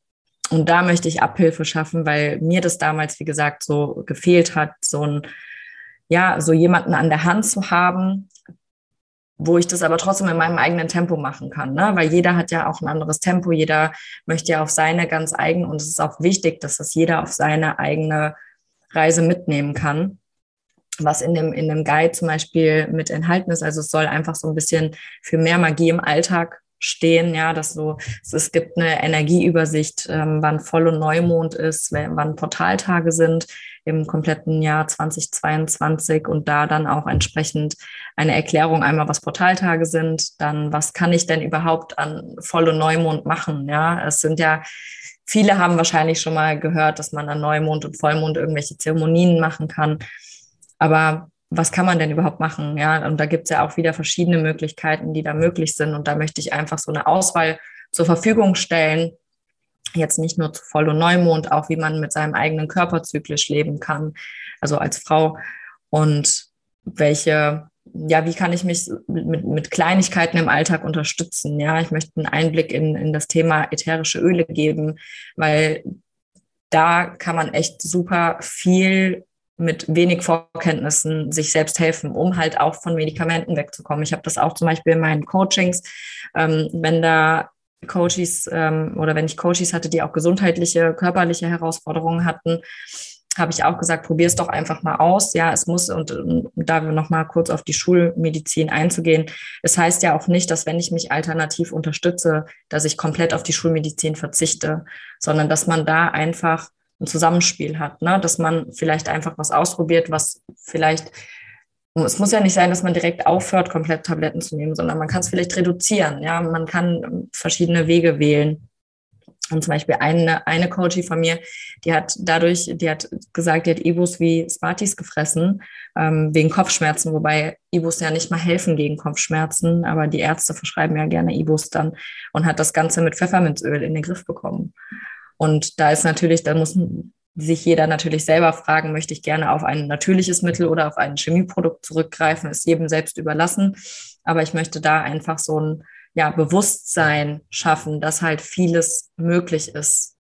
Speaker 2: und da möchte ich Abhilfe schaffen, weil mir das damals, wie gesagt, so gefehlt hat, so ein, ja, so jemanden an der Hand zu haben, wo ich das aber trotzdem in meinem eigenen Tempo machen kann, ne? weil jeder hat ja auch ein anderes Tempo, jeder möchte ja auf seine ganz eigene und es ist auch wichtig, dass das jeder auf seine eigene Reise mitnehmen kann. Was in dem, in dem Guide zum Beispiel mit enthalten ist. Also es soll einfach so ein bisschen für mehr Magie im Alltag stehen, ja, dass so, es gibt eine Energieübersicht, ähm, wann Voll- und Neumond ist, wann Portaltage sind im kompletten Jahr 2022 und da dann auch entsprechend eine Erklärung einmal, was Portaltage sind, dann was kann ich denn überhaupt an Voll- und Neumond machen, ja, es sind ja Viele haben wahrscheinlich schon mal gehört, dass man an Neumond und Vollmond irgendwelche Zeremonien machen kann. Aber was kann man denn überhaupt machen? Ja, und da gibt es ja auch wieder verschiedene Möglichkeiten, die da möglich sind. Und da möchte ich einfach so eine Auswahl zur Verfügung stellen. Jetzt nicht nur zu Voll- und Neumond, auch wie man mit seinem eigenen Körper zyklisch leben kann, also als Frau. Und welche, ja, wie kann ich mich mit, mit Kleinigkeiten im Alltag unterstützen? Ja, ich möchte einen Einblick in, in das Thema ätherische Öle geben, weil da kann man echt super viel mit wenig Vorkenntnissen sich selbst helfen, um halt auch von Medikamenten wegzukommen. Ich habe das auch zum Beispiel in meinen Coachings, ähm, wenn da Coaches ähm, oder wenn ich Coaches hatte, die auch gesundheitliche, körperliche Herausforderungen hatten, habe ich auch gesagt, probier es doch einfach mal aus. Ja, es muss, und, und da wir noch mal kurz auf die Schulmedizin einzugehen, es heißt ja auch nicht, dass wenn ich mich alternativ unterstütze, dass ich komplett auf die Schulmedizin verzichte, sondern dass man da einfach ein Zusammenspiel hat, ne? dass man vielleicht einfach was ausprobiert, was vielleicht, es muss ja nicht sein, dass man direkt aufhört, komplett Tabletten zu nehmen, sondern man kann es vielleicht reduzieren, ja, man kann verschiedene Wege wählen. Und zum Beispiel eine, eine Coachie von mir, die hat dadurch, die hat gesagt, die hat Ibus wie Smarties gefressen, ähm, wegen Kopfschmerzen, wobei Ibus ja nicht mal helfen gegen Kopfschmerzen, aber die Ärzte verschreiben ja gerne Ibus dann und hat das Ganze mit Pfefferminzöl in den Griff bekommen. Und da ist natürlich, da muss sich jeder natürlich selber fragen, möchte ich gerne auf ein natürliches Mittel oder auf ein Chemieprodukt zurückgreifen, ist jedem selbst überlassen. Aber ich möchte da einfach so ein ja, Bewusstsein schaffen, dass halt vieles möglich ist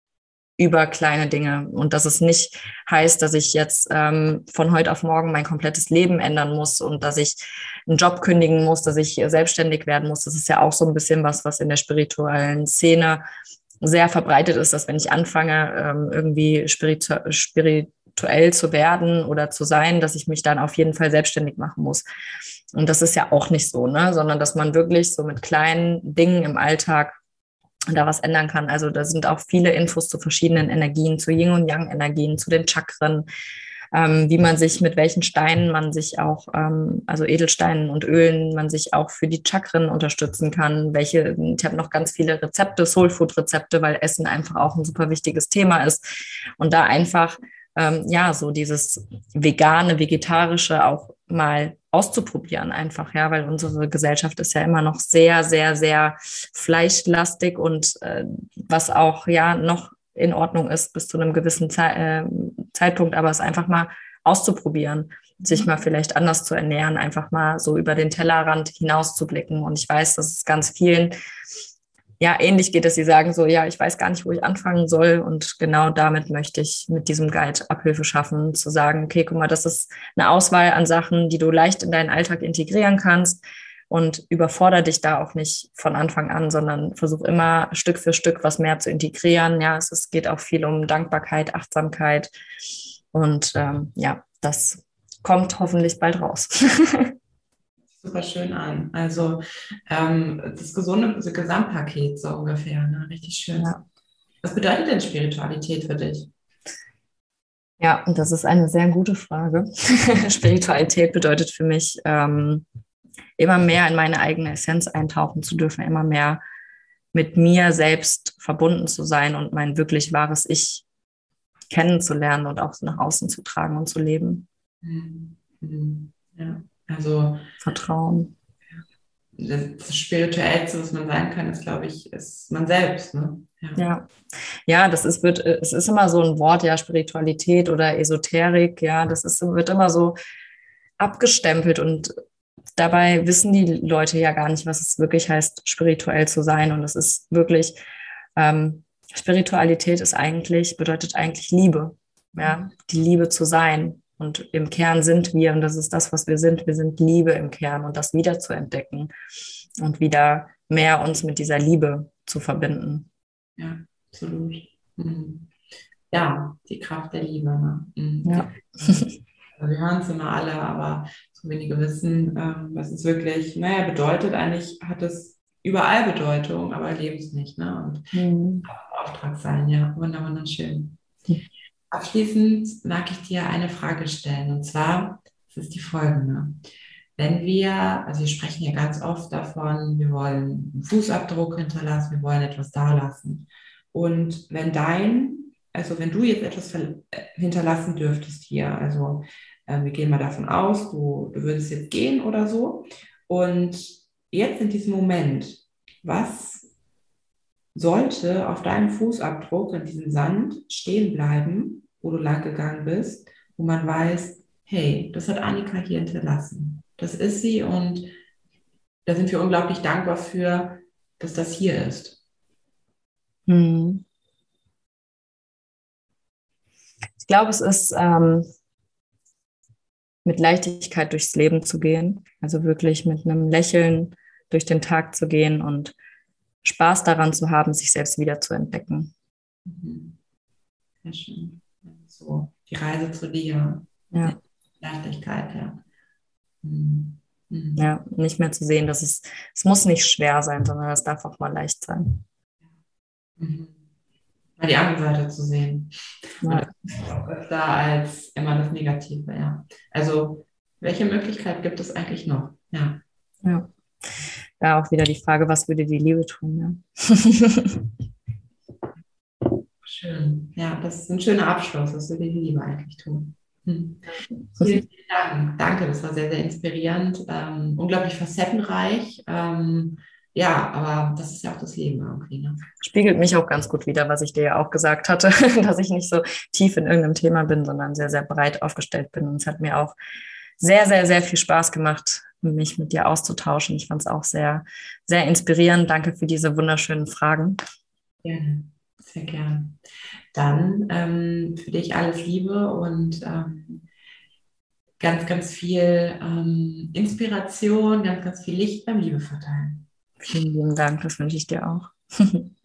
Speaker 2: über kleine Dinge und dass es nicht heißt, dass ich jetzt ähm, von heute auf morgen mein komplettes Leben ändern muss und dass ich einen Job kündigen muss, dass ich selbstständig werden muss. Das ist ja auch so ein bisschen was, was in der spirituellen Szene sehr verbreitet ist, dass wenn ich anfange, ähm, irgendwie spiritu spirituell zu werden oder zu sein, dass ich mich dann auf jeden Fall selbstständig machen muss. Und das ist ja auch nicht so, ne? sondern dass man wirklich so mit kleinen Dingen im Alltag da was ändern kann. Also da sind auch viele Infos zu verschiedenen Energien, zu Yin und Yang Energien, zu den Chakren, ähm, wie man sich mit welchen Steinen man sich auch, ähm, also Edelsteinen und Ölen, man sich auch für die Chakren unterstützen kann. Welche, ich habe noch ganz viele Rezepte, Soulfood-Rezepte, weil Essen einfach auch ein super wichtiges Thema ist. Und da einfach, ähm, ja, so dieses vegane, vegetarische auch mal auszuprobieren einfach, ja, weil unsere Gesellschaft ist ja immer noch sehr, sehr, sehr fleischlastig und äh, was auch ja noch in Ordnung ist bis zu einem gewissen Ze äh, Zeitpunkt, aber es einfach mal auszuprobieren, sich mal vielleicht anders zu ernähren, einfach mal so über den Tellerrand hinaus zu blicken. Und ich weiß, dass es ganz vielen ja ähnlich geht, dass sie sagen so, ja, ich weiß gar nicht, wo ich anfangen soll. Und genau damit möchte ich mit diesem Guide Abhilfe schaffen, zu sagen, okay, guck mal, das ist eine Auswahl an Sachen, die du leicht in deinen Alltag integrieren kannst und überfordere dich da auch nicht von Anfang an, sondern versuch immer Stück für Stück was mehr zu integrieren. Ja, es, es geht auch viel um Dankbarkeit, Achtsamkeit und ähm, ja, das kommt hoffentlich bald raus.
Speaker 1: Super schön an. Also ähm, das gesunde das Gesamtpaket so ungefähr, ne? richtig schön. Ja. Was bedeutet denn Spiritualität für dich?
Speaker 2: Ja, und das ist eine sehr gute Frage. Spiritualität bedeutet für mich, ähm, immer mehr in meine eigene Essenz eintauchen zu dürfen, immer mehr mit mir selbst verbunden zu sein und mein wirklich wahres Ich kennenzulernen und auch nach außen zu tragen und zu leben.
Speaker 1: Ja, also
Speaker 2: Vertrauen.
Speaker 1: Das Spirituellste, was man sein kann, ist, glaube ich, ist man selbst. Ne?
Speaker 2: Ja. ja. ja, das ist, wird, es ist immer so ein Wort, ja, Spiritualität oder Esoterik, ja, das ist, wird immer so abgestempelt und dabei wissen die Leute ja gar nicht, was es wirklich heißt, spirituell zu sein. Und es ist wirklich, ähm, Spiritualität ist eigentlich, bedeutet eigentlich Liebe. Ja, die Liebe zu sein. Und im Kern sind wir, und das ist das, was wir sind. Wir sind Liebe im Kern und das wieder zu entdecken und wieder mehr uns mit dieser Liebe zu verbinden.
Speaker 1: Ja, absolut. Mhm. Ja, die Kraft der Liebe. Ne? Mhm. Ja. Also wir hören es immer alle, aber so wenige wissen, ähm, was es wirklich, naja, bedeutet. Eigentlich hat es überall Bedeutung, aber erleben es nicht. Ne? Und mhm. Auftrag sein, ja, wunderschön. Mhm. Abschließend mag ich dir eine Frage stellen und zwar, das ist die folgende. Wenn wir, also wir sprechen ja ganz oft davon, wir wollen einen Fußabdruck hinterlassen, wir wollen etwas dalassen. Und wenn dein, also wenn du jetzt etwas äh, hinterlassen dürftest hier, also äh, wir gehen mal davon aus, du, du würdest jetzt gehen oder so. Und jetzt in diesem Moment, was sollte auf deinem Fußabdruck in diesem Sand stehen bleiben, wo du lang gegangen bist, wo man weiß, hey, das hat Annika hier hinterlassen. Das ist sie und da sind wir unglaublich dankbar für, dass das hier ist. Hm.
Speaker 2: Ich glaube, es ist ähm, mit Leichtigkeit durchs Leben zu gehen. Also wirklich mit einem Lächeln durch den Tag zu gehen und Spaß daran zu haben, sich selbst wieder zu entdecken.
Speaker 1: Sehr schön. So, die Reise zu dir. Ja. Leichtigkeit, ja.
Speaker 2: Mhm. Ja, nicht mehr zu sehen, dass es, es muss nicht schwer sein, sondern es darf auch mal leicht sein.
Speaker 1: Mhm mal die andere Seite zu sehen. Ja. auch öfter als immer das Negative, ja. Also, welche Möglichkeit gibt es eigentlich noch? Ja.
Speaker 2: Ja. Da auch wieder die Frage, was würde die Liebe tun?
Speaker 1: Ja. Schön. Ja, das ist ein schöner Abschluss. Was würde die Liebe eigentlich tun? Hm. Vielen, vielen Dank. Danke, das war sehr, sehr inspirierend. Ähm, unglaublich facettenreich. Ähm, ja, aber das ist ja auch das Leben irgendwie. Ne?
Speaker 2: Spiegelt mich auch ganz gut wieder, was ich dir ja auch gesagt hatte, dass ich nicht so tief in irgendeinem Thema bin, sondern sehr, sehr breit aufgestellt bin. Und es hat mir auch sehr, sehr, sehr viel Spaß gemacht, mich mit dir auszutauschen. Ich fand es auch sehr, sehr inspirierend. Danke für diese wunderschönen Fragen.
Speaker 1: Gerne, sehr gerne. Dann ähm, für dich alles Liebe und ähm, ganz, ganz viel ähm, Inspiration, ganz, ganz viel Licht beim Liebe verteilen.
Speaker 2: Vielen lieben Dank, das wünsche ich dir auch.